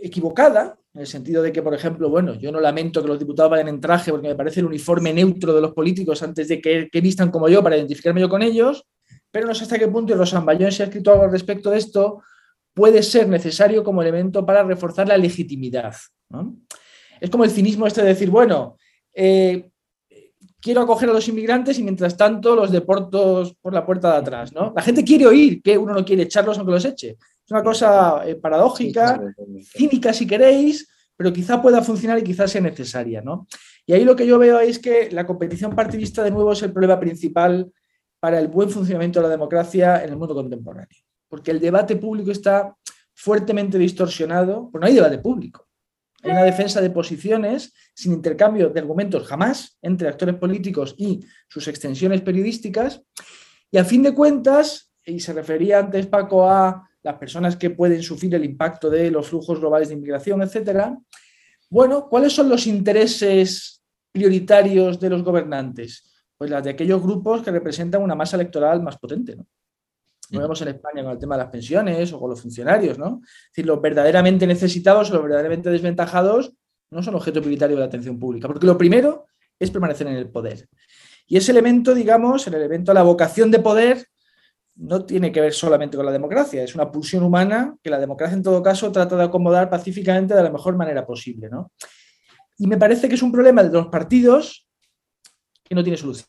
equivocada, en el sentido de que, por ejemplo, bueno, yo no lamento que los diputados vayan en traje porque me parece el uniforme neutro de los políticos antes de que, vistan como yo para identificarme yo con ellos, pero no sé hasta qué punto, Rosan Bayón se ha escrito algo al respecto de esto, puede ser necesario como elemento para reforzar la legitimidad. Es como el cinismo este de decir, bueno, eh, quiero acoger a los inmigrantes y mientras tanto los deportos por la puerta de atrás. ¿no? La gente quiere oír que uno no quiere echarlos aunque los eche. Es una cosa eh, paradójica, cínica si queréis, pero quizá pueda funcionar y quizá sea necesaria. ¿no? Y ahí lo que yo veo es que la competición partidista de nuevo es el problema principal para el buen funcionamiento de la democracia en el mundo contemporáneo, porque el debate público está fuertemente distorsionado, pues no hay debate público. Hay una defensa de posiciones sin intercambio de argumentos jamás entre actores políticos y sus extensiones periodísticas. Y a fin de cuentas, y se refería antes Paco a las personas que pueden sufrir el impacto de los flujos globales de inmigración, etcétera. Bueno, ¿cuáles son los intereses prioritarios de los gobernantes? Pues las de aquellos grupos que representan una masa electoral más potente, ¿no? Lo vemos en España con el tema de las pensiones o con los funcionarios, ¿no? Es decir, los verdaderamente necesitados o los verdaderamente desventajados no son objeto prioritario de la atención pública, porque lo primero es permanecer en el poder. Y ese elemento, digamos, el elemento de la vocación de poder, no tiene que ver solamente con la democracia, es una pulsión humana que la democracia en todo caso trata de acomodar pacíficamente de la mejor manera posible. ¿no? Y me parece que es un problema de los partidos que no tiene solución,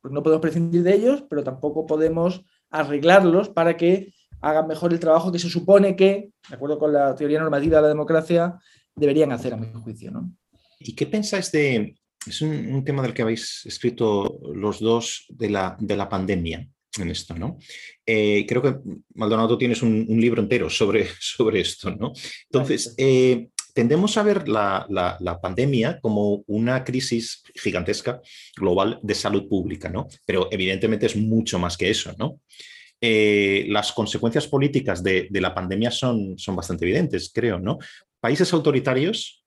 porque no podemos prescindir de ellos, pero tampoco podemos arreglarlos para que hagan mejor el trabajo que se supone que, de acuerdo con la teoría normativa de la democracia, deberían hacer a mi juicio. ¿no? ¿Y qué pensáis de, es un, tema del que habéis escrito los dos de la, de la pandemia? En esto, ¿no? Eh, creo que, Maldonado, tú tienes un, libro entero sobre, *laughs* sobre esto, ¿no? Entonces, eh, tendemos a ver la, pandemia como una crisis gigantesca global de salud pública, ¿no? Pero evidentemente es mucho más que eso, ¿no? Eh, las consecuencias políticas de, la pandemia son, son bastante evidentes, creo, ¿no? Países autoritarios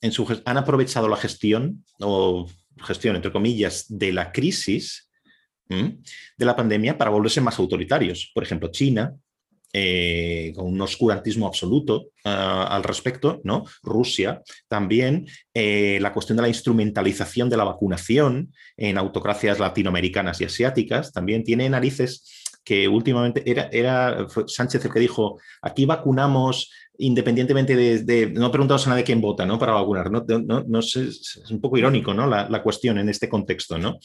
en su, han aprovechado la gestión, o gestión, entre comillas, de la crisis de la pandemia para volverse más autoritarios. Por ejemplo, China, eh, con un oscurantismo absoluto ah, al respecto, ¿no? Rusia también, eh, la cuestión de la instrumentalización de la vacunación en autocracias latinoamericanas y asiáticas, también tiene narices que últimamente era, era Sánchez el que dijo, aquí vacunamos independientemente de, no preguntamos a nadie quién vota ¿no? para vacunar. No, no, sé, es un poco irónico ¿no? la, cuestión en este contexto. ¿no?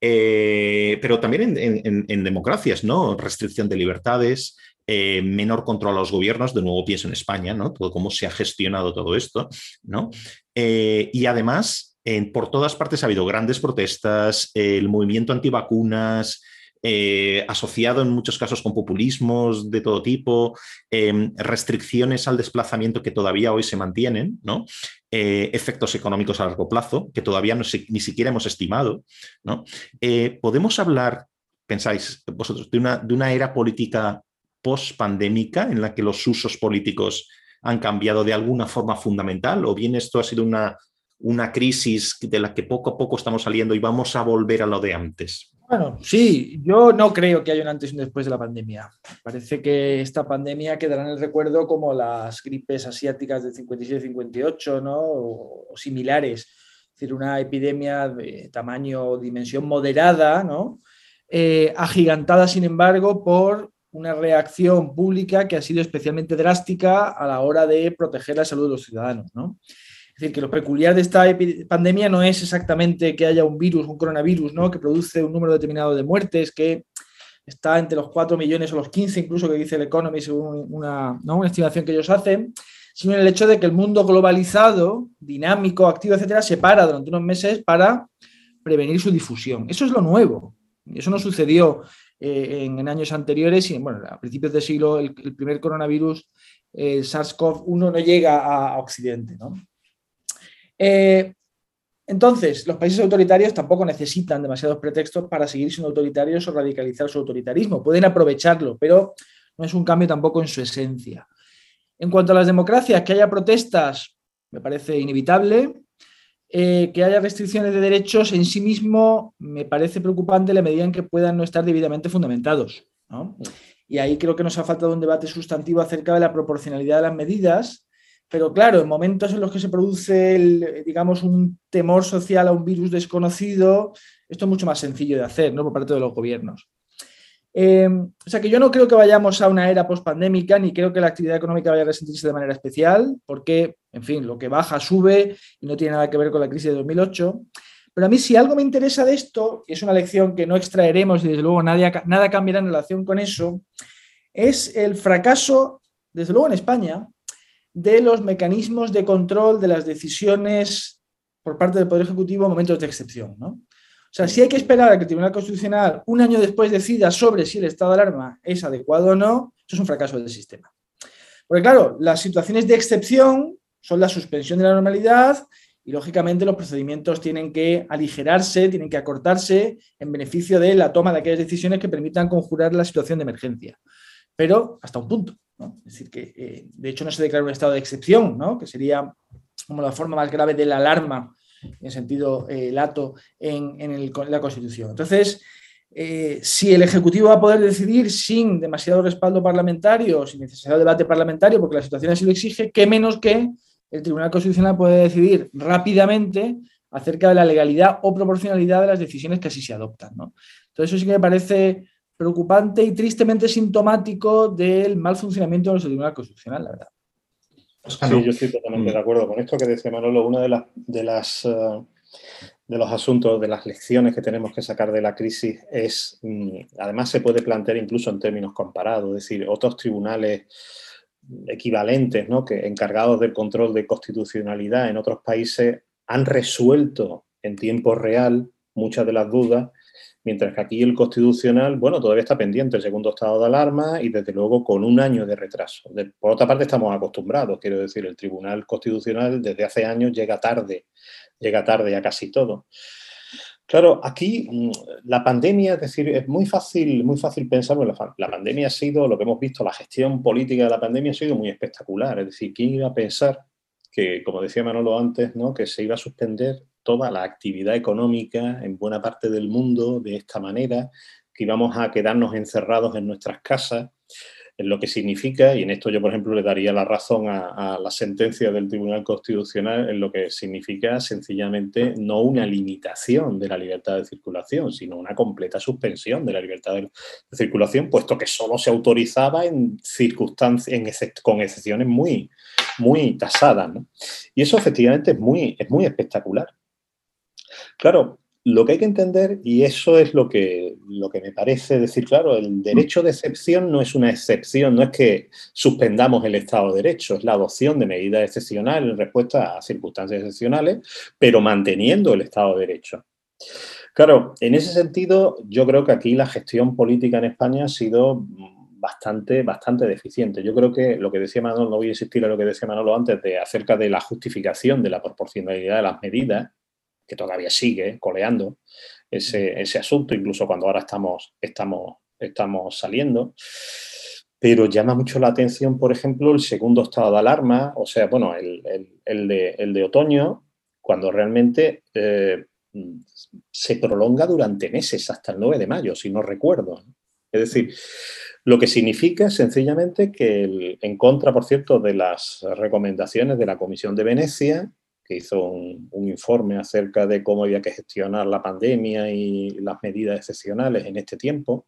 Eh, pero también en, democracias, ¿no? restricción de libertades, eh, menor control a los gobiernos, de nuevo pienso en España, ¿no? todo cómo se ha gestionado todo esto. ¿no? Eh, y además, por todas partes ha habido grandes protestas, el movimiento antivacunas, eh, asociado en muchos casos con populismos de todo tipo, em, restricciones al desplazamiento que todavía hoy se mantienen. Eh, efectos económicos a largo plazo que todavía ni siquiera hemos estimado. Eh, ¿Podemos hablar, pensáis vosotros, de una, de una era política post-pandémica en la que los usos políticos han cambiado de alguna forma fundamental o bien esto ha sido una, una crisis de la que poco a poco estamos saliendo y vamos a volver a lo de antes? Bueno, sí, yo no creo que haya un antes y un después de la pandemia. Parece que esta pandemia quedará en el recuerdo como las gripes asiáticas del 57-58, ¿no? O, similares. Es decir, una epidemia de tamaño o dimensión moderada, ¿no? Eh, agigantada, sin embargo, por una reacción pública que ha sido especialmente drástica a la hora de proteger la salud de los ciudadanos, ¿no? Es decir, que lo peculiar de esta pandemia no es exactamente que haya un virus, un coronavirus, ¿no? que produce un número determinado de muertes, que está entre los 4 millones o los 15, incluso que dice el Economy, según una, estimación que ellos hacen, sino en el hecho de que el mundo globalizado, dinámico, activo, etcétera, se para durante unos meses para prevenir su difusión. Eso es lo nuevo. Eso no sucedió eh, en, años anteriores y, bueno, a principios del siglo el, primer coronavirus, el SARS-CoV-1, no llega a, a Occidente, ¿no? Eh, entonces, los países autoritarios tampoco necesitan demasiados pretextos para seguir siendo autoritarios o radicalizar su autoritarismo. Pueden aprovecharlo, pero no es un cambio tampoco en su esencia. En cuanto a las democracias, que haya protestas me parece inevitable. Eh, que haya restricciones de derechos en sí mismo me parece preocupante la medida en que puedan no estar debidamente fundamentados. Y ahí creo que nos ha faltado un debate sustantivo acerca de la proporcionalidad de las medidas pero claro, en momentos en los que se produce, digamos, un temor social a un virus desconocido, esto es mucho más sencillo de hacer ¿no? por parte de los gobiernos. Eh, o sea que yo no creo que vayamos a una era pospandémica, ni creo que la actividad económica vaya a resentirse de manera especial, porque, en fin, lo que baja sube y no tiene nada que ver con la crisis de 2008. Pero a mí si algo me interesa de esto, y es una lección que no extraeremos y desde luego nada cambiará en relación con eso, es el fracaso, desde luego en España, de los mecanismos de control de las decisiones por parte del Poder Ejecutivo en momentos de excepción. ¿no? O sea, si hay que esperar a que el Tribunal Constitucional un año después decida sobre si el estado de alarma es adecuado o no, eso es un fracaso del sistema. Porque claro, las situaciones de excepción son la suspensión de la normalidad y lógicamente los procedimientos tienen que aligerarse, tienen que acortarse en beneficio de la toma de aquellas decisiones que permitan conjurar la situación de emergencia. Pero hasta un punto. Es decir, que eh, de hecho no se declara un estado de excepción, ¿no? que sería como la forma más grave de la alarma en sentido eh, lato en, la Constitución. Entonces, eh, si el Ejecutivo va a poder decidir sin demasiado respaldo parlamentario, sin necesario debate parlamentario, porque la situación así lo exige, qué menos que el Tribunal Constitucional puede decidir rápidamente acerca de la legalidad o proporcionalidad de las decisiones que así se adoptan. Entonces, eso sí que me parece preocupante y tristemente sintomático del mal funcionamiento de nuestro Tribunal Constitucional, la verdad. Sí, yo estoy totalmente de acuerdo con esto que decía Manolo. Uno de, las, de, las, eh, de los asuntos, de las lecciones que tenemos que sacar de la crisis es, mm, además se puede plantear incluso en términos comparados, es decir, otros tribunales equivalentes, ¿no? que encargados del control de constitucionalidad en otros países han resuelto en tiempo real muchas de las dudas mientras que aquí el Constitucional, bueno, todavía está pendiente el segundo estado de alarma y desde luego con un año de retraso. por otra parte, estamos acostumbrados, quiero decir, el Tribunal Constitucional desde hace años llega tarde, llega tarde a casi todo. Claro, aquí mm, la pandemia, es decir, es muy fácil, muy fácil pensar, la, pandemia ha sido, lo que hemos visto, la gestión política de la pandemia ha sido muy espectacular. Es decir, ¿quién iba a pensar que, como decía Manolo antes, ¿no? que se iba a suspender toda la actividad económica en buena parte del mundo de esta manera, que íbamos a quedarnos encerrados en nuestras casas, en lo que significa, y en esto yo, por ejemplo, le daría la razón a, la sentencia del Tribunal Constitucional, en lo que significa sencillamente no una limitación de la libertad de circulación, sino una completa suspensión de la libertad de, circulación, puesto que solo se autorizaba en circunstancias, en con excepciones muy, muy tasadas. Y eso efectivamente es muy, es muy espectacular. Claro, lo que hay que entender, y eso es lo que, lo que me parece decir, claro, el derecho de excepción no es una excepción, no es que suspendamos el Estado de Derecho, es la adopción de medidas excepcionales en respuesta a circunstancias excepcionales, pero manteniendo el Estado de Derecho. Claro, en ese sentido, yo creo que aquí la gestión política en España ha sido bastante, bastante deficiente. Yo creo que lo que decía Manolo, no voy a insistir en lo que decía Manolo antes de acerca de la justificación de la proporcionalidad de las medidas, que todavía sigue coleando ese, asunto, incluso cuando ahora estamos, estamos, estamos saliendo. Pero llama mucho la atención, por ejemplo, el segundo estado de alarma, o sea, bueno, el, de, otoño, cuando realmente eh, se prolonga durante meses, hasta el 9 de mayo, si no recuerdo. Es decir, lo que significa sencillamente que, en contra, por cierto, de las recomendaciones de la Comisión de Venecia, que hizo un, informe acerca de cómo había que gestionar la pandemia y las medidas excepcionales en este tiempo,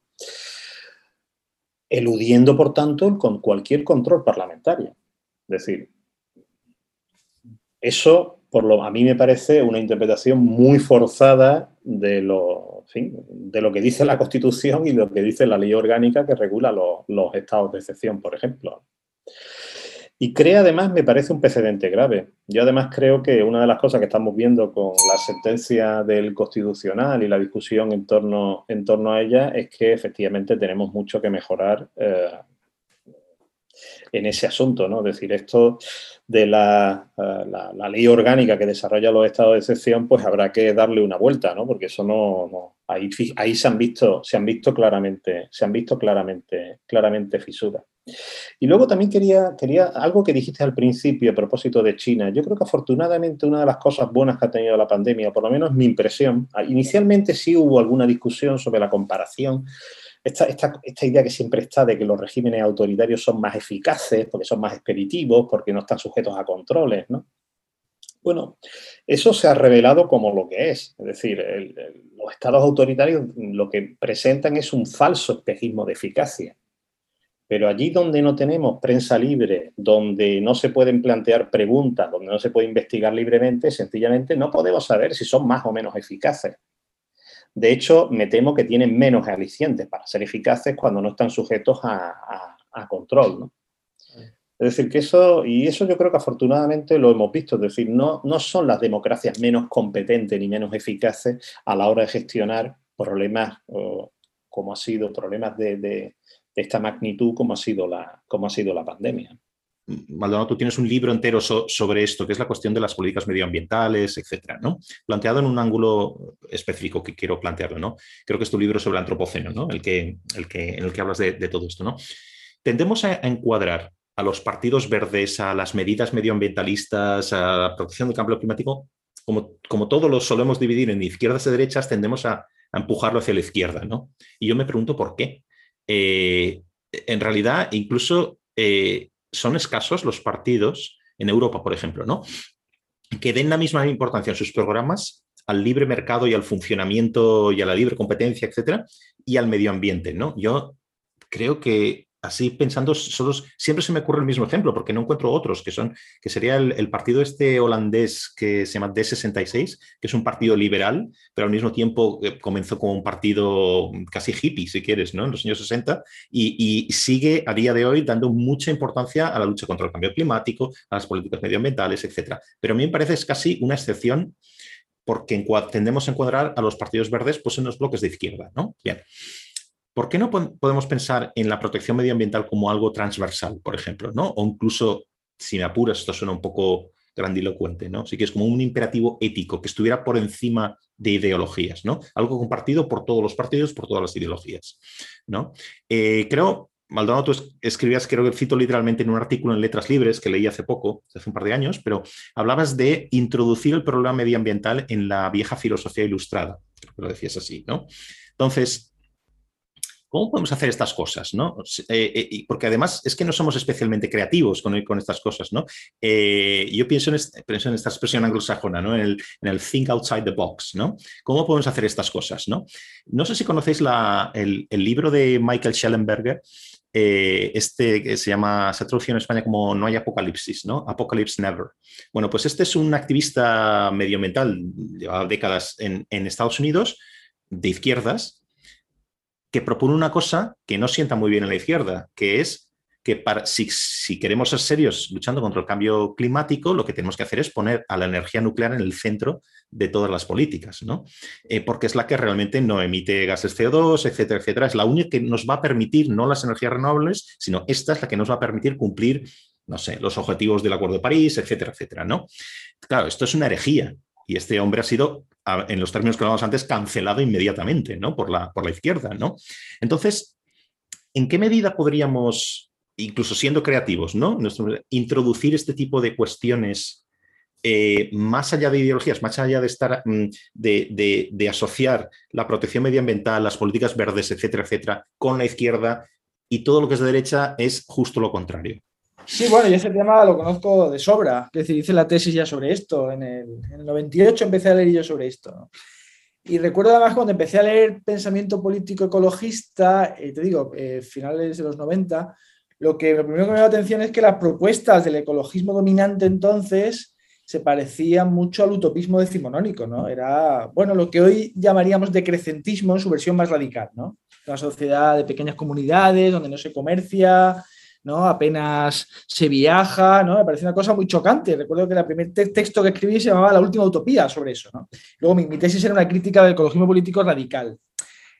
eludiendo, por tanto, con cualquier control parlamentario. Es decir, eso por lo, a mí me parece una interpretación muy forzada de lo, de lo que dice la Constitución y lo que dice la ley orgánica que regula los estados de excepción, por ejemplo. Y crea además, me parece un precedente grave. Yo además creo que una de las cosas que estamos viendo con la sentencia del Constitucional y la discusión en torno, en torno a ella es que efectivamente tenemos mucho que mejorar eh, en ese asunto, ¿no? Es decir, esto de la, eh, la, ley orgánica que desarrolla los estados de excepción, pues habrá que darle una vuelta, ¿no? Porque eso no ahí, se han visto, se han visto claramente, se han visto claramente, claramente fisuras. Y luego también quería, quería algo que dijiste al principio a propósito de China. Yo creo que afortunadamente una de las cosas buenas que ha tenido la pandemia, por lo menos mi impresión, ah, inicialmente sí hubo alguna discusión sobre la comparación. Esta, idea que siempre está de que los regímenes autoritarios son más eficaces, porque son más expeditivos, porque no están sujetos a controles, ¿no? Bueno, eso se ha revelado como lo que es. Es decir, los estados autoritarios lo que presentan es un falso espejismo de eficacia. Pero allí donde no tenemos prensa libre, donde no se pueden plantear preguntas, donde no se puede investigar libremente, sencillamente no podemos saber si son más o menos eficaces. De hecho, me temo que tienen menos alicientes para ser eficaces cuando no están sujetos a, control. Es decir, que eso, y eso yo creo que afortunadamente lo hemos visto, es decir, no, no son las democracias menos competentes ni menos eficaces a la hora de gestionar problemas como ha sido, problemas de, esta magnitud como ha sido la, como ha sido la pandemia. Maldonado, tú tienes un libro entero sobre esto, que es la cuestión de las políticas medioambientales, etcétera, ¿no? Planteado en un ángulo específico que quiero plantearlo, ¿no? Creo que es tu libro sobre el antropoceno, ¿no? El que, el que, en el que hablas de, todo esto, ¿no? Tendemos a, encuadrar a los partidos verdes, a las medidas medioambientalistas, a la protección del cambio climático, como, como todos los solemos dividir en izquierdas y derechas, tendemos a, empujarlo hacia la izquierda, ¿no? Y yo me pregunto por qué. Eh, en realidad, incluso eh, son escasos los partidos en Europa, por ejemplo, ¿no? Que den la misma importancia en sus programas al libre mercado y al funcionamiento y a la libre competencia, etcétera, y al medio ambiente, ¿no? Yo creo que así pensando, siempre se me ocurre el mismo ejemplo, porque no encuentro otros, que son, que sería el, partido este holandés que se llama D66, que es un partido liberal, pero al mismo tiempo eh, comenzó como un partido casi hippie, si quieres, ¿no? En los años 60, y, sigue a día de hoy dando mucha importancia a la lucha contra el cambio climático, a las políticas medioambientales, etcétera. Pero a mí me parece es casi una excepción porque tendemos a encuadrar a los partidos verdes pues, en los bloques de izquierda, ¿no? Bien. ¿Por qué no podemos pensar en la protección medioambiental como algo transversal, por ejemplo? ¿no? O incluso, si me apuras, esto suena un poco grandilocuente, ¿no? Sí que es como un imperativo ético que estuviera por encima de ideologías, ¿no? Algo compartido por todos los partidos, por todas las ideologías, ¿no? Eh, creo, Maldonado, tú escribías, creo que cito literalmente en un artículo en Letras Libres que leí hace poco, hace un par de años, pero hablabas de introducir el problema medioambiental en la vieja filosofía ilustrada, lo decías así, ¿no? Entonces, ¿Cómo podemos hacer estas cosas? ¿no? Eh, eh, porque además es que no somos especialmente creativos con, estas cosas. ¿no? Eh, yo pienso en, en, esta expresión anglosajona, ¿no? en, el, think outside the box. ¿no? ¿Cómo podemos hacer estas cosas? No, no sé si conocéis la, el, libro de Michael Schellenberger, este que se llama, se ha traducido en España como No hay apocalipsis, ¿no? Apocalypse Never. Bueno, pues este es un activista medioambiental, lleva décadas en Estados Unidos, de izquierdas, que propone una cosa que no sienta muy bien en la izquierda, que es que para, si, queremos ser serios luchando contra el cambio climático, lo que tenemos que hacer es poner a la energía nuclear en el centro de todas las políticas, ¿no? Eh, porque es la que realmente no emite gases CO2, etcétera, etcétera. Es la única que nos va a permitir, no las energías renovables, sino esta es la que nos va a permitir cumplir, no sé, los objetivos del Acuerdo de París, etcétera, etcétera, ¿no? Claro, esto es una herejía y este hombre ha sido, en los términos que hablábamos antes, cancelado inmediatamente ¿no? por, la, por la izquierda. ¿no? Entonces, ¿en qué medida podríamos, incluso siendo creativos, ¿no? introducir este tipo de cuestiones eh, más allá de ideologías, más allá de estar mm, de, de, asociar la protección medioambiental, las políticas verdes, etcétera, etcétera, con la izquierda y todo lo que es de derecha es justo lo contrario. Sí, bueno, yo ese tema lo conozco de sobra. Es decir, hice la tesis ya sobre esto. En el, 98 empecé a leer yo sobre esto. Y recuerdo además cuando empecé a leer pensamiento político ecologista, eh, te digo, eh, finales de los 90, lo que primero que me dio atención es que las propuestas del ecologismo dominante entonces se parecían mucho al utopismo decimonónico, ¿no? Era, bueno, lo que hoy llamaríamos decrecentismo en su versión más radical, ¿no? Una sociedad de pequeñas comunidades donde no se comercia, Apenas se viaja, ¿no? Me parece una cosa muy chocante. Recuerdo que el primer texto que escribí se llamaba La última utopía sobre eso. Luego mi, mi, tesis era una crítica del ecologismo político radical.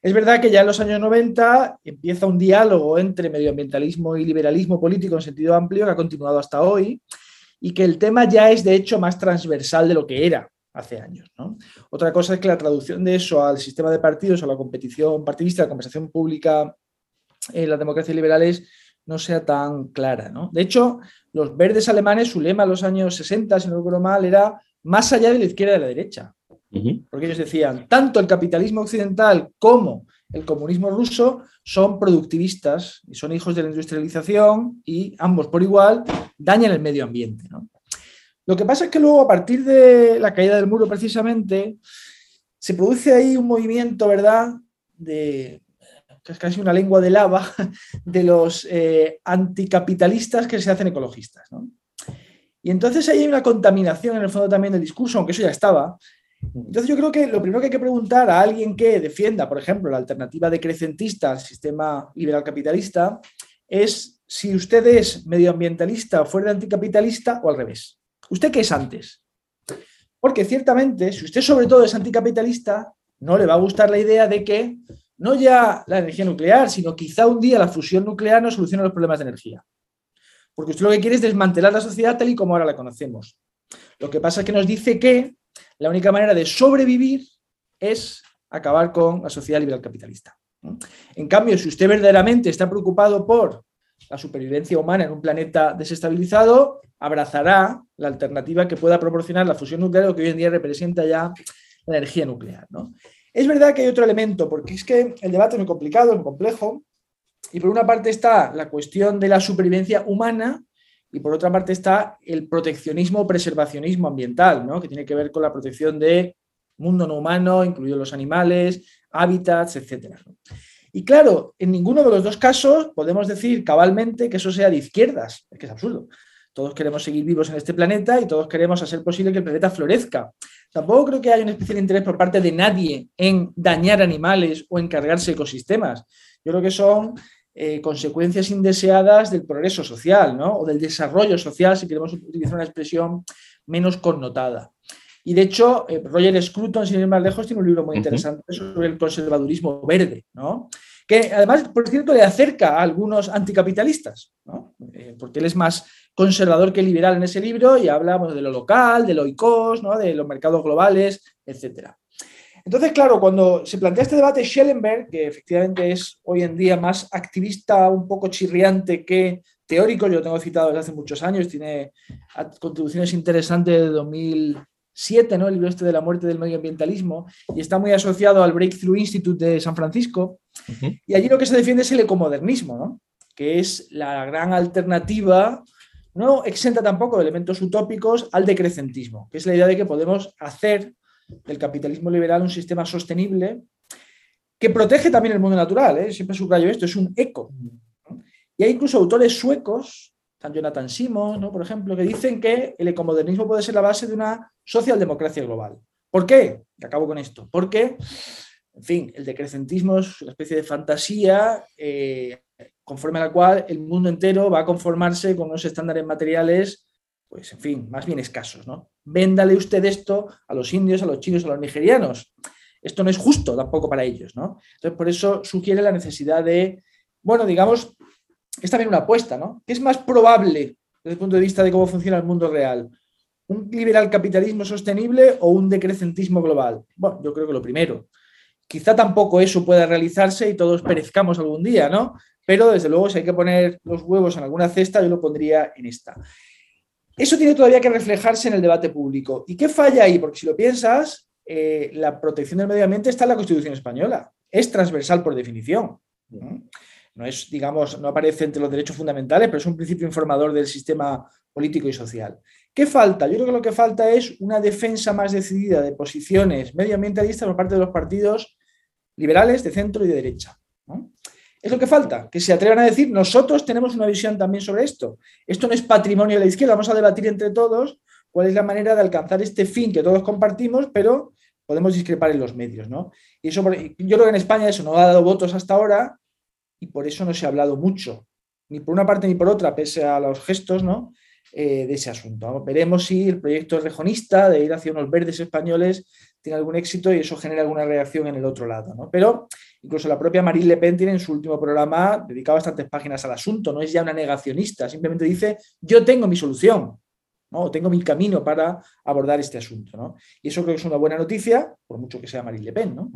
Es verdad que ya en los años 90 empieza un diálogo entre medioambientalismo y liberalismo político en sentido amplio que ha continuado hasta hoy y que el tema ya es de hecho más transversal de lo que era hace años. Otra cosa es que la traducción de eso al sistema de partidos, a la competición partidista, la conversación pública en las democracias liberales no sea tan clara. ¿no? De hecho, los verdes alemanes, su lema en los años 60, si no recuerdo mal, era más allá de la izquierda y de la derecha. Porque ellos decían, tanto el capitalismo occidental como el comunismo ruso son productivistas y son hijos de la industrialización y ambos por igual dañan el medio ambiente. Lo que pasa es que luego, a partir de la caída del muro precisamente, se produce ahí un movimiento, ¿verdad?, de casi una lengua de lava, *laughs* de los eh, anticapitalistas que se hacen ecologistas. Y entonces ahí hay una contaminación en el fondo también del discurso, aunque eso ya estaba. Entonces yo creo que lo primero que hay que preguntar a alguien que defienda, por ejemplo, la alternativa decrecentista al sistema liberal capitalista es si usted es medioambientalista o fuera anticapitalista o al revés. ¿Usted qué es antes? Porque ciertamente, si usted sobre todo es anticapitalista, no le va a gustar la idea de que no ya la energía nuclear, sino quizá un día la fusión nuclear no solucione los problemas de energía. Porque usted lo que quiere es desmantelar la sociedad tal y como ahora la conocemos. Lo que pasa es que nos dice que la única manera de sobrevivir es acabar con la sociedad liberal capitalista. En cambio, si usted verdaderamente está preocupado por la supervivencia humana en un planeta desestabilizado, abrazará la alternativa que pueda proporcionar la fusión nuclear, que hoy en día representa ya la energía nuclear. Es verdad que hay otro elemento, porque es que el debate es muy complicado, es muy complejo, y por una parte está la cuestión de la supervivencia humana y por otra parte está el proteccionismo o preservacionismo ambiental, ¿no? que tiene que ver con la protección de mundo no humano, incluidos los animales, hábitats, etc. Y claro, en ninguno de los dos casos podemos decir cabalmente que eso sea de izquierdas, es que es absurdo. Todos queremos seguir vivos en este planeta y todos queremos hacer posible que el planeta florezca. Tampoco creo que haya un especial interés por parte de nadie en dañar animales o en cargarse ecosistemas. Yo creo que son eh, consecuencias indeseadas del progreso social ¿no? o del desarrollo social, si queremos utilizar una expresión menos connotada. Y de hecho, eh, Roger Scruton, sin ir más lejos, tiene un libro muy interesante sobre el conservadurismo verde, ¿no? que además, por cierto, le acerca a algunos anticapitalistas, eh, porque él es más conservador que liberal en ese libro y habla de lo local, de lo ICOS, ¿no? de los mercados globales, etc. Entonces, claro, cuando se plantea este debate, Schellenberg, que efectivamente es hoy en día más activista, un poco chirriante que teórico, yo lo tengo citado desde hace muchos años, tiene contribuciones interesantes de 2007, ¿no? el libro este de la muerte del medioambientalismo, y está muy asociado al Breakthrough Institute de San Francisco, y allí lo que se defiende es el ecomodernismo, ¿no? que es la gran alternativa no exenta tampoco de elementos utópicos al decrecentismo, que es la idea de que podemos hacer del capitalismo liberal un sistema sostenible que protege también el mundo natural. ¿eh? Siempre subrayo esto, es un eco. Y hay incluso autores suecos, San Jonathan Simons, ¿no? por ejemplo, que dicen que el ecomodernismo puede ser la base de una socialdemocracia global. ¿Por qué? Y acabo con esto. Porque, en fin, el decrecentismo es una especie de fantasía eh, conforme a la cual el mundo entero va a conformarse con unos estándares materiales, pues en fin, más bien escasos, ¿no? Véndale usted esto a los indios, a los chinos, a los nigerianos. Esto no es justo tampoco para ellos, ¿no? Entonces, por eso sugiere la necesidad de, bueno, digamos, es también una apuesta, ¿no? ¿Qué es más probable desde el punto de vista de cómo funciona el mundo real? ¿Un liberal capitalismo sostenible o un decrecentismo global? Bueno, yo creo que lo primero. Quizá tampoco eso pueda realizarse y todos perezcamos algún día, ¿no? Pero desde luego si hay que poner los huevos en alguna cesta, yo lo pondría en esta. Eso tiene todavía que reflejarse en el debate público. ¿Y qué falla ahí? Porque si lo piensas, eh, la protección del medio ambiente está en la Constitución española. Es transversal por definición. ¿no? es, digamos, no aparece entre los derechos fundamentales, pero es un principio informador del sistema político y social. ¿Qué falta? Yo creo que lo que falta es una defensa más decidida de posiciones medioambientalistas por parte de los partidos liberales de centro y de derecha. Es lo que falta, que se atrevan a decir, nosotros tenemos una visión también sobre esto. Esto no es patrimonio de la izquierda, vamos a debatir entre todos cuál es la manera de alcanzar este fin que todos compartimos, pero podemos discrepar en los medios. ¿no? Y eso, yo creo que en España eso no ha dado votos hasta ahora y por eso no se ha hablado mucho, ni por una parte ni por otra, pese a los gestos ¿no? Eh, de ese asunto. Veremos si el proyecto rejonista de ir hacia unos verdes españoles tiene algún éxito y eso genera alguna reacción en el otro lado. ¿no? Pero incluso la propia Marine Le Pen tiene en su último programa dedicado bastantes páginas al asunto, no es ya una negacionista, simplemente dice yo tengo mi solución, ¿no? tengo mi camino para abordar este asunto. ¿no? Y eso creo que es una buena noticia, por mucho que sea Marine Le Pen. ¿no?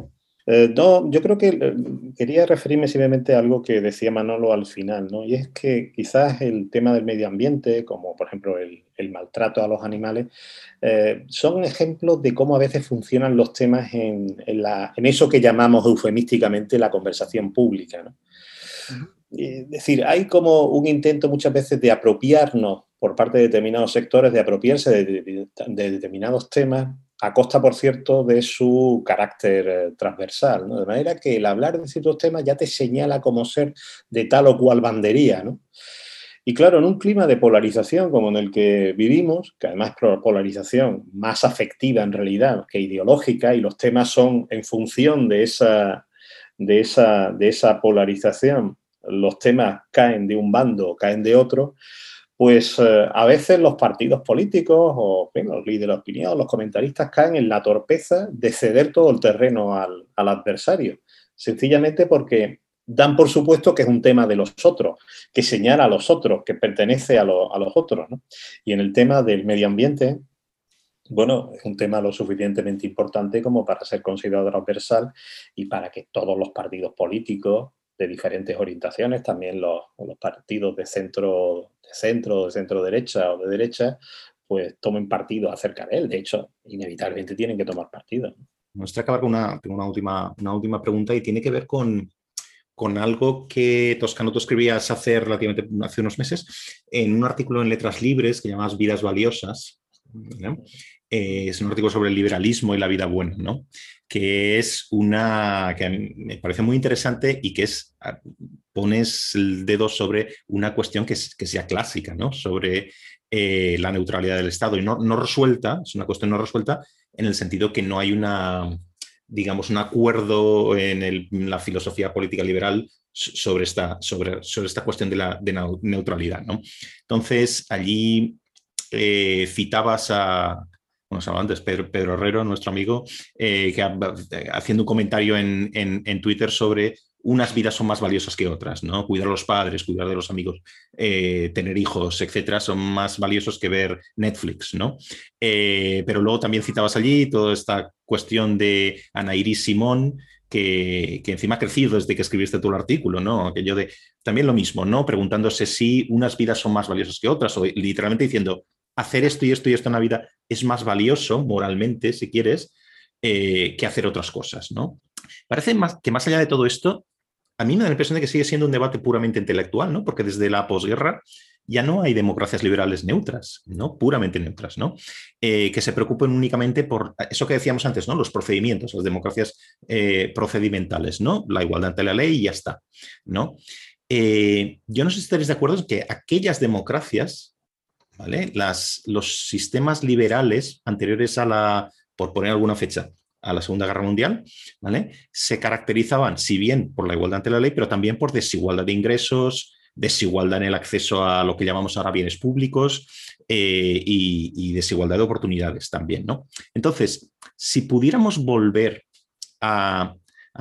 Eh, no, yo creo que eh, quería referirme simplemente a algo que decía Manolo al final, ¿no? Y es que quizás el tema del medio ambiente, como por ejemplo el, maltrato a los animales, eh, son ejemplos de cómo a veces funcionan los temas en, eso que llamamos eufemísticamente la conversación pública, ¿no? Es decir, hay como un intento muchas veces de apropiarnos por parte de determinados sectores, de apropiarse de determinados temas a costa, por cierto, de su carácter eh, transversal. De manera que el hablar de ciertos temas ya te señala como ser de tal o cual bandería. Y claro, en un clima de polarización como en el que vivimos, que además es polarización más afectiva en realidad que ideológica, y los temas son en función de esa, de esa, de esa polarización los temas caen de un bando o caen de otro, pues eh, a veces los partidos políticos o los líderes de opinión, los comentaristas caen en la torpeza de ceder todo el terreno al, adversario, sencillamente porque dan por supuesto que es un tema de los otros, que señala a los otros, que pertenece a, los otros. Y en el tema del medio ambiente, bueno, es un tema lo suficientemente importante como para ser considerado transversal y para que todos los partidos políticos de diferentes orientaciones, también los, partidos de centro, centro, centro derecha o de derecha, pues tomen partido acerca de él. De hecho, inevitablemente tienen que tomar partido. Me gustaría acabar con una, una, última, una última pregunta y tiene que ver con, con algo que Toscano tú escribías hace relativamente unos meses en un artículo en Letras Libres que llamas Vidas Valiosas. Eh, es un artículo sobre el liberalismo y la vida buena, ¿no? que es una que me parece muy interesante y que es, pones el dedo sobre una cuestión que, que sea clásica, ¿no? sobre eh, la neutralidad del Estado y no, resuelta, es una cuestión no resuelta en el sentido que no hay una, digamos, un acuerdo en, la filosofía política liberal sobre esta, sobre, esta cuestión de la neutralidad. ¿no? Entonces, allí eh, citabas a, bueno, antes, Pedro, Pedro, Herrero, nuestro amigo, eh, que haciendo un comentario en, Twitter sobre unas vidas son más valiosas que otras, ¿no? Cuidar a los padres, cuidar de los amigos, eh, tener hijos, etcétera, son más valiosos que ver Netflix, ¿no? Eh, pero luego también citabas allí toda esta cuestión de Ana Iris Simón, que, que, encima ha crecido desde que escribiste tú el artículo, ¿no? Aquello de también lo mismo, ¿no? Preguntándose si unas vidas son más valiosas que otras, o literalmente diciendo, hacer esto y esto y esto en la vida es más valioso moralmente, si quieres, eh, que hacer otras cosas, ¿no? Parece más, que más allá de todo esto, a mí me da la impresión de que sigue siendo un debate puramente intelectual, ¿no? Porque desde la posguerra ya no hay democracias liberales neutras, ¿no? Puramente neutras, ¿no? Eh, que se preocupen únicamente por eso que decíamos antes, ¿no? Los procedimientos, las democracias eh, procedimentales, ¿no? La igualdad ante la ley y ya está, ¿no? yo no sé si estaréis de acuerdo en que aquellas democracias las, los sistemas liberales anteriores a la, por poner alguna fecha, a la Segunda Guerra Mundial, ¿vale? se caracterizaban, si bien por la igualdad ante la ley, pero también por desigualdad de ingresos, desigualdad en el acceso a lo que llamamos ahora bienes públicos eh, y, desigualdad de oportunidades también. ¿no? Entonces, si pudiéramos volver a,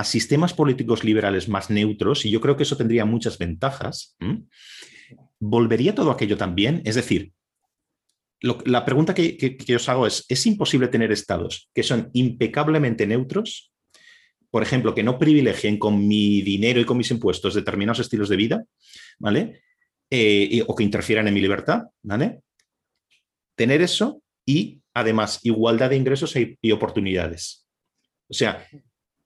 sistemas políticos liberales más neutros, y yo creo que eso tendría muchas ventajas, ¿volvería todo aquello también? Es decir, la pregunta que, os hago es, ¿es imposible tener estados que son impecablemente neutros? Por ejemplo, que no privilegien con mi dinero y con mis impuestos determinados estilos de vida, ¿vale? Eh, o que interfieran en mi libertad, ¿vale? Tener eso y además igualdad de ingresos e, y oportunidades. O sea,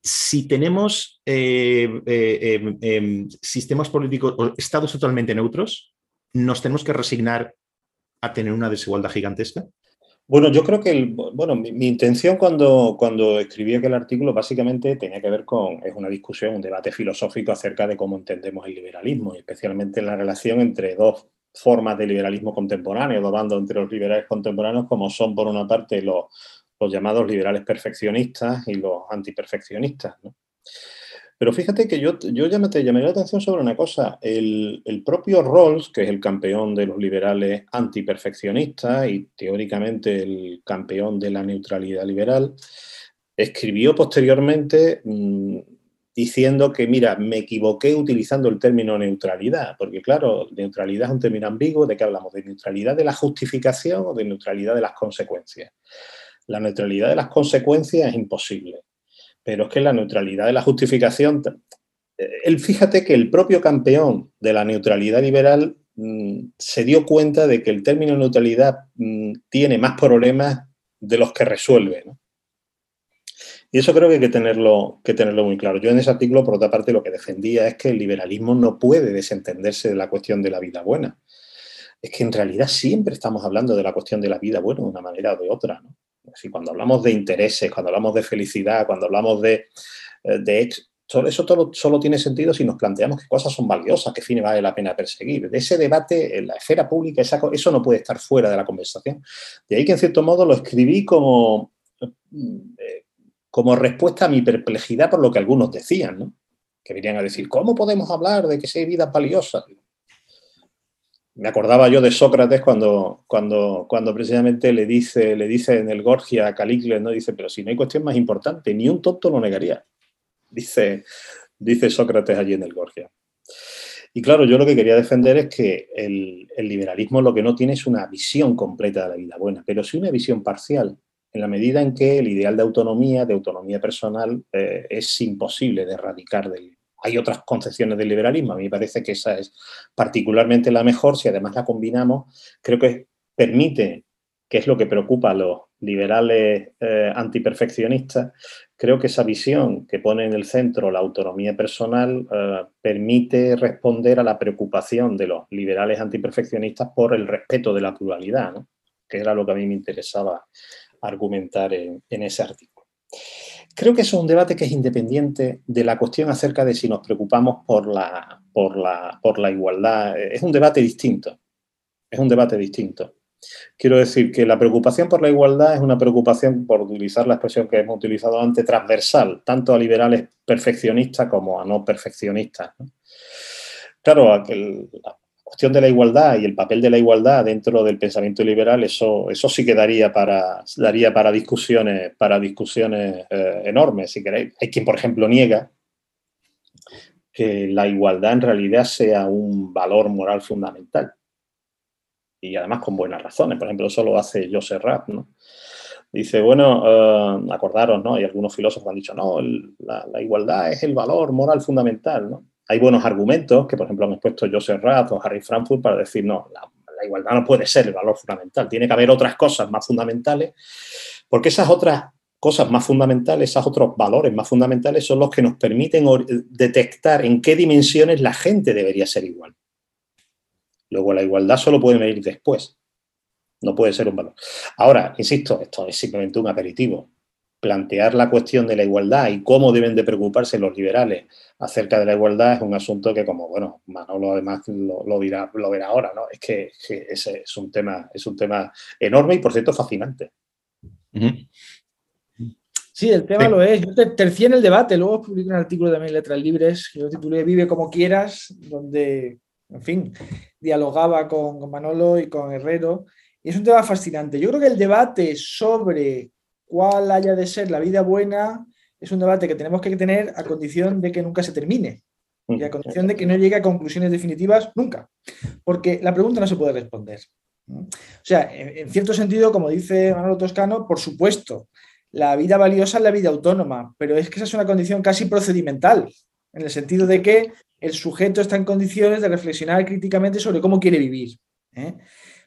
si tenemos eh, eh, em, em, sistemas políticos o estados totalmente neutros, nos tenemos que resignar a tener una desigualdad gigantesca? Bueno, yo creo que bueno, mi, intención cuando, cuando escribí aquel artículo básicamente tenía que ver con, es una discusión, un debate filosófico acerca de cómo entendemos el liberalismo, y especialmente la relación entre dos formas de liberalismo contemporáneo, dos bandos entre los liberales contemporáneos, como son por una parte los, los llamados liberales perfeccionistas y los antiperfeccionistas. Pero fíjate que yo, yo ya te llamaría la atención sobre una cosa. El, propio Rawls, que es el campeón de los liberales antiperfeccionistas y teóricamente el campeón de la neutralidad liberal, escribió posteriormente mm, diciendo que, mira, me equivoqué utilizando el término neutralidad, porque claro, neutralidad es un término ambiguo, ¿de qué hablamos? ¿De neutralidad de la justificación o de neutralidad de las consecuencias? La neutralidad de las consecuencias es imposible pero es que la neutralidad de la justificación, él fíjate que el propio campeón de la neutralidad liberal mm, se dio cuenta de que el término neutralidad mm, tiene más problemas de los que resuelve. Y eso creo que hay que tenerlo, que tenerlo muy claro. Yo en ese artículo, por otra parte, lo que defendía es que el liberalismo no puede desentenderse de la cuestión de la vida buena. Es que en realidad siempre estamos hablando de la cuestión de la vida buena de una manera o de otra. ¿no? Si cuando hablamos de intereses, cuando hablamos de felicidad, cuando hablamos de, eh, de eso todo, solo tiene sentido si nos planteamos qué cosas son valiosas, qué fines vale la pena perseguir. De ese debate en la esfera pública, eso no puede estar fuera de la conversación. De ahí que en cierto modo lo escribí como, eh, como respuesta a mi perplejidad por lo que algunos decían. que venían a decir, ¿cómo podemos hablar de que hay vidas valiosas? Me acordaba yo de Sócrates cuando, cuando, cuando precisamente le dice, le dice en el Gorgia a Calicles, ¿no? Dice, pero si no hay cuestión más importante, ni un tonto lo negaría. Dice, dice Sócrates allí en el Gorgia. Y claro, yo lo que quería defender es que el, liberalismo lo que no tiene es una visión completa de la vida buena, pero sí una visión parcial, en la medida en que el ideal de autonomía, de autonomía personal, eh, es imposible de erradicar del, hay otras concepciones del liberalismo, a mí me parece que esa es particularmente la mejor, si además la combinamos, creo que permite, que es lo que preocupa a los liberales eh, antiperfeccionistas, creo que esa visión que pone en el centro la autonomía personal eh, permite responder a la preocupación de los liberales antiperfeccionistas por el respeto de la pluralidad, que era lo que a mí me interesaba argumentar en, ese artículo. Creo que eso es un debate que es independiente de la cuestión acerca de si nos preocupamos por la, por la, por la igualdad. Es un debate distinto. Es un debate distinto. Quiero decir que la preocupación por la igualdad es una preocupación, por utilizar la expresión que hemos utilizado antes, transversal, tanto a liberales perfeccionistas como a no perfeccionistas. Claro, la cuestión de la igualdad y el papel de la igualdad dentro del pensamiento liberal, eso, eso sí que daría para, daría para discusiones, para discusiones eh, enormes, si queréis. Hay quien, por ejemplo, niega que la igualdad en realidad sea un valor moral fundamental y además con buenas razones. Por ejemplo, eso lo hace Joseph Rapp, ¿no? Dice, bueno, eh, acordaros, ¿no? Hay algunos filósofos han dicho, no, la, igualdad es el valor moral fundamental, ¿no? Hay buenos argumentos que, por ejemplo, han expuesto Joseph Rapp o Harry Frankfurt para decir, no, la, la igualdad no puede ser el valor fundamental, tiene que haber otras cosas más fundamentales, porque esas otras cosas más fundamentales, esos otros valores más fundamentales son los que nos permiten detectar en qué dimensiones la gente debería ser igual. Luego la igualdad solo puede venir después. No puede ser un valor. Ahora, insisto, esto es simplemente un aperitivo. Plantear la cuestión de la igualdad y cómo deben de preocuparse los liberales acerca de la igualdad es un asunto que, como bueno, Manolo además lo, dirá, lo verá ahora, ¿no? Es que, ese es un tema, es un tema enorme y por cierto fascinante. Sí, el tema lo es. Yo tercié en el debate, luego publiqué un artículo de en Letras Libres, que yo titulé Vive como quieras, donde en fin, dialogaba con, Manolo y con Herrero. Y es un tema fascinante. Yo creo que el debate sobre cuál haya de ser la vida buena es un debate que tenemos que tener a condición de que nunca se termine y a condición de que no llegue a conclusiones definitivas nunca, porque la pregunta no se puede responder. O sea, en cierto sentido, como dice Manolo Toscano, por supuesto, la vida valiosa es la vida autónoma, pero es que esa es una condición casi procedimental, en el sentido de que el sujeto está en condiciones de reflexionar críticamente sobre cómo quiere vivir. ¿eh?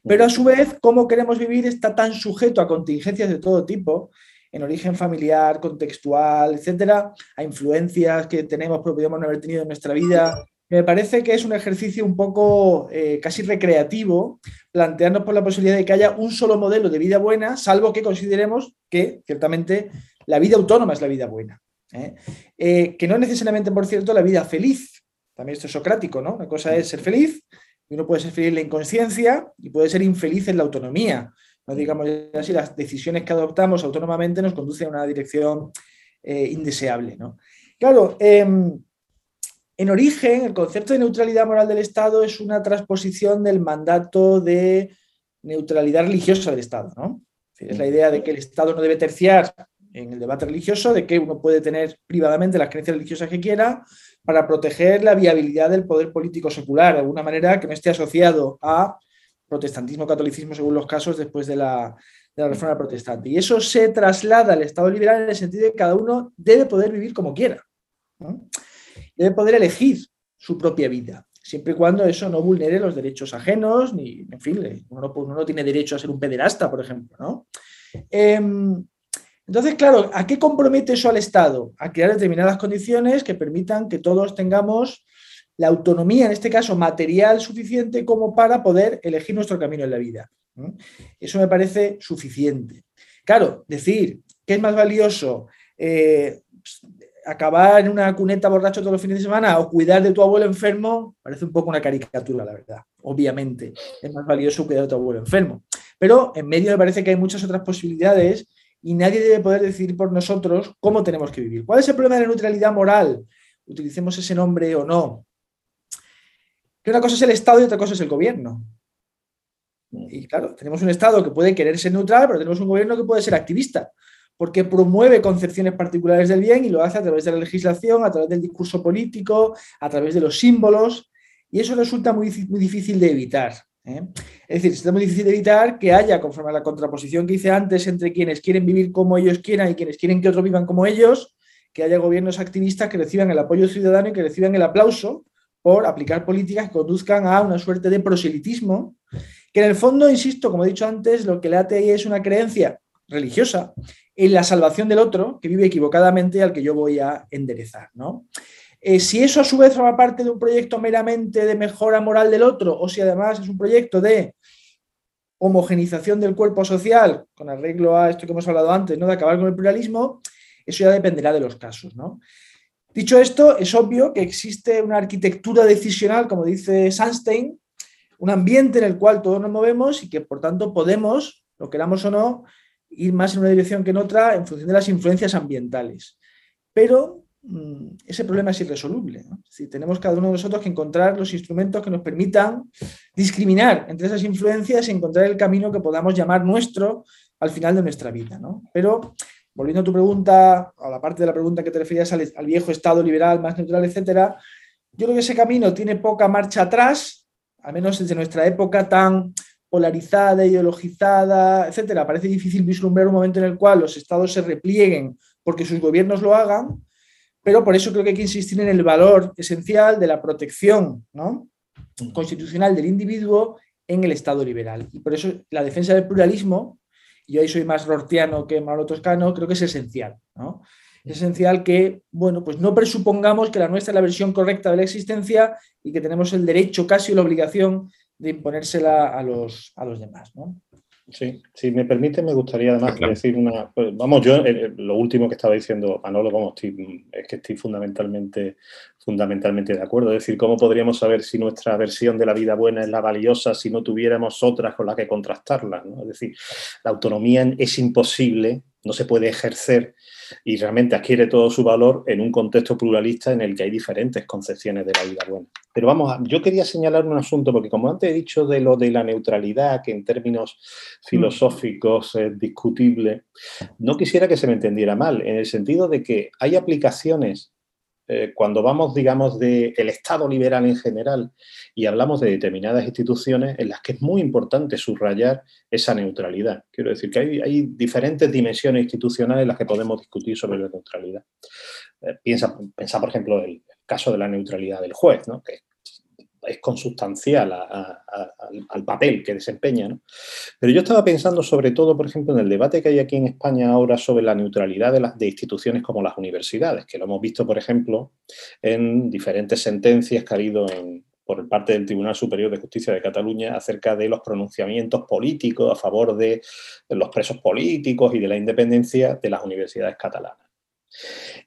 Pero a su vez, cómo queremos vivir está tan sujeto a contingencias de todo tipo, en origen familiar, contextual, etcétera, a influencias que tenemos, pero podríamos no haber tenido en nuestra vida. Me parece que es un ejercicio un poco eh, casi recreativo plantearnos por la posibilidad de que haya un solo modelo de vida buena, salvo que consideremos que, ciertamente, la vida autónoma es la vida buena. ¿eh? que no necesariamente, por cierto, la vida feliz, también esto es socrático, ¿no? Una cosa es ser feliz, uno puede ser feliz en la inconsciencia y puede ser infeliz en la autonomía. No digamos así, las decisiones que adoptamos autónomamente nos conducen a una dirección eh, indeseable, ¿no? Claro, em, en origen, el concepto de neutralidad moral del Estado es una transposición del mandato de neutralidad religiosa del Estado, ¿no? Es la idea de que el Estado no debe terciar en el debate religioso, de que uno puede tener privadamente las creencias religiosas que quiera, para proteger la viabilidad del poder político secular, de alguna manera que no esté asociado a protestantismo, catolicismo, según los casos, después de la, reforma protestante. Y eso se traslada al Estado liberal en el sentido de que cada uno debe poder vivir como quiera. Debe poder elegir su propia vida, siempre y cuando eso no vulnere los derechos ajenos, ni, en fin, uno no, tiene derecho a ser un pederasta, por ejemplo. ¿no? Em, entonces, claro, ¿a qué compromete eso al Estado? A crear determinadas condiciones que permitan que todos tengamos la autonomía, en este caso material, suficiente como para poder elegir nuestro camino en la vida. Eso me parece suficiente. Claro, decir que es más valioso eh, acabar en una cuneta borracho todos los fines de semana o cuidar de tu abuelo enfermo, parece un poco una caricatura, la verdad. Obviamente, es más valioso cuidar de tu abuelo enfermo. Pero en medio me parece que hay muchas otras posibilidades y nadie debe poder decidir por nosotros cómo tenemos que vivir. ¿Cuál es el problema de la neutralidad moral? utilicemos ese nombre o no. Que una cosa es el Estado y otra cosa es el gobierno. Y claro, tenemos un Estado que puede querer ser neutral, pero tenemos un gobierno que puede ser activista, porque promueve concepciones particulares del bien y lo hace a través de la legislación, a través del discurso político, a través de los símbolos, y eso resulta muy, muy difícil de evitar. ¿Eh? Es decir, es muy difícil evitar que haya, conforme a la contraposición que hice antes, entre quienes quieren vivir como ellos quieran y quienes quieren que otros vivan como ellos, que haya gobiernos activistas que reciban el apoyo ciudadano y que reciban el aplauso por aplicar políticas que conduzcan a una suerte de proselitismo, que en el fondo, insisto, como he dicho antes, lo que ahí es una creencia religiosa en la salvación del otro que vive equivocadamente al que yo voy a enderezar. ¿no? Eh, si eso a su vez forma parte de un proyecto meramente de mejora moral del otro, o si además es un proyecto de homogenización del cuerpo social, con arreglo a esto que hemos hablado antes, ¿no? de acabar con el pluralismo, eso ya dependerá de los casos. ¿no? Dicho esto, es obvio que existe una arquitectura decisional, como dice Sandstein, un ambiente en el cual todos nos movemos y que por tanto podemos, lo queramos o no, ir más en una dirección que en otra en función de las influencias ambientales. Pero ese problema es irresoluble. Si tenemos cada uno de nosotros que encontrar los instrumentos que nos permitan discriminar entre esas influencias y encontrar el camino que podamos llamar nuestro al final de nuestra vida. Pero, volviendo a tu pregunta, a la parte de la pregunta que te referías al, viejo Estado liberal, más neutral, etcétera, yo creo que ese camino tiene poca marcha atrás, al menos desde nuestra época tan polarizada, ideologizada, etcétera. Parece difícil vislumbrar un momento en el cual los estados se replieguen porque sus gobiernos lo hagan, pero por eso creo que hay que insistir en el valor esencial de la protección constitucional del individuo en el Estado liberal. Y por eso la defensa del pluralismo, y yo ahí soy más rortiano que malo toscano, creo que es esencial. Es esencial que, bueno, pues no presupongamos que la nuestra es la versión correcta de la existencia y que tenemos el derecho, casi la obligación de imponérsela a los, a los demás. ¿no? Sí, si me permite, me gustaría además decir una. Pues, vamos, yo eh, eh, lo último que estaba diciendo Manolo, vamos, es que estoy fundamentalmente, fundamentalmente de acuerdo. Es decir, ¿cómo podríamos saber si nuestra versión de la vida buena es la valiosa si no tuviéramos otras con las que contrastarla? Es decir, la autonomía es imposible, no se puede ejercer y realmente adquiere todo su valor en un contexto pluralista en el que hay diferentes concepciones de la vida buena. Pero vamos, yo quería señalar un asunto, porque como antes he dicho de lo de la neutralidad, que en términos filosóficos es discutible, no quisiera que se me entendiera mal, en el sentido de que hay aplicaciones eh, cuando vamos, digamos, del Estado liberal en general y hablamos de determinadas instituciones en las que es muy importante subrayar esa neutralidad. Quiero decir que hay, diferentes dimensiones institucionales en las que podemos discutir sobre la neutralidad. Eh, piensa, por ejemplo, el caso de la neutralidad del juez, ¿no? Es consustancial al papel que desempeña. Pero yo estaba pensando sobre todo, por ejemplo, en el debate que hay aquí en España ahora sobre la neutralidad de instituciones como las universidades, que lo hemos visto, por ejemplo, en diferentes sentencias que ha habido por parte del Tribunal Superior de Justicia de Cataluña acerca de los pronunciamientos políticos a favor de los presos políticos y de la independencia de las universidades catalanas.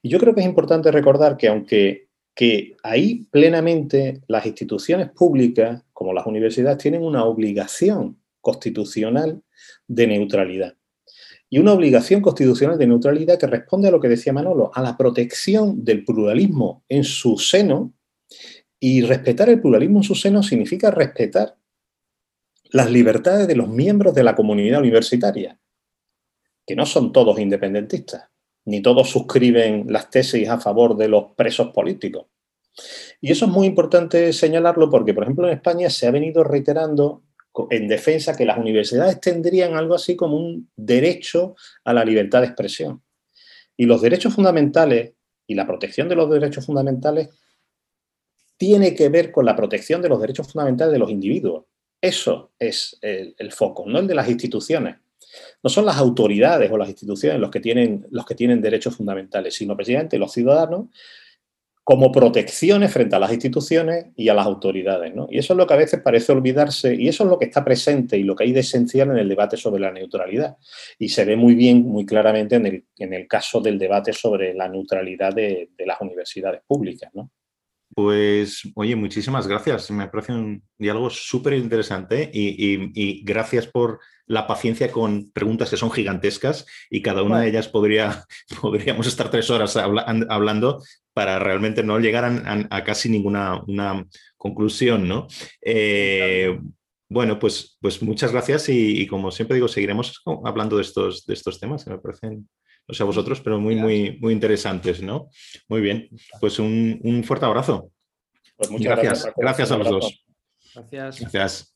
Y yo creo que es importante recordar que aunque que ahí plenamente las instituciones públicas, como las universidades, tienen una obligación constitucional de neutralidad. Y una obligación constitucional de neutralidad que responde a lo que decía Manolo, a la protección del pluralismo en su seno. Y respetar el pluralismo en su seno significa respetar las libertades de los miembros de la comunidad universitaria, que no son todos independentistas ni todos suscriben las tesis a favor de los presos políticos. Y eso es muy importante señalarlo porque, por ejemplo, en España se ha venido reiterando en defensa que las universidades tendrían algo así como un derecho a la libertad de expresión. Y los derechos fundamentales y la protección de los derechos fundamentales tiene que ver con la protección de los derechos fundamentales de los individuos. Eso es el, foco, no el de las instituciones. No son las autoridades o las instituciones los que tienen, los que tienen derechos fundamentales, sino precisamente los ciudadanos como protecciones frente a las instituciones y a las autoridades. Y eso es lo que a veces parece olvidarse y eso es lo que está presente y lo que hay de esencial en el debate sobre la neutralidad. Y se ve muy bien, muy claramente en el, en el caso del debate sobre la neutralidad de, las universidades públicas. pues, oye, muchísimas gracias. Me parece un diálogo súper interesante y, gracias por la paciencia con preguntas que son gigantescas y cada una de ellas podría, *laughs* podríamos estar tres horas hablando para realmente no llegar a, casi ninguna una conclusión, ¿no? Eh, bueno, pues, pues muchas gracias y, como siempre digo, seguiremos hablando de estos, de estos temas que me parecen no sé a vosotros, pero muy, muy, muy interesantes, ¿no? Muy bien, pues un, fuerte abrazo. Pues muchas gracias. Gracias, a los dos. Gracias. Gracias.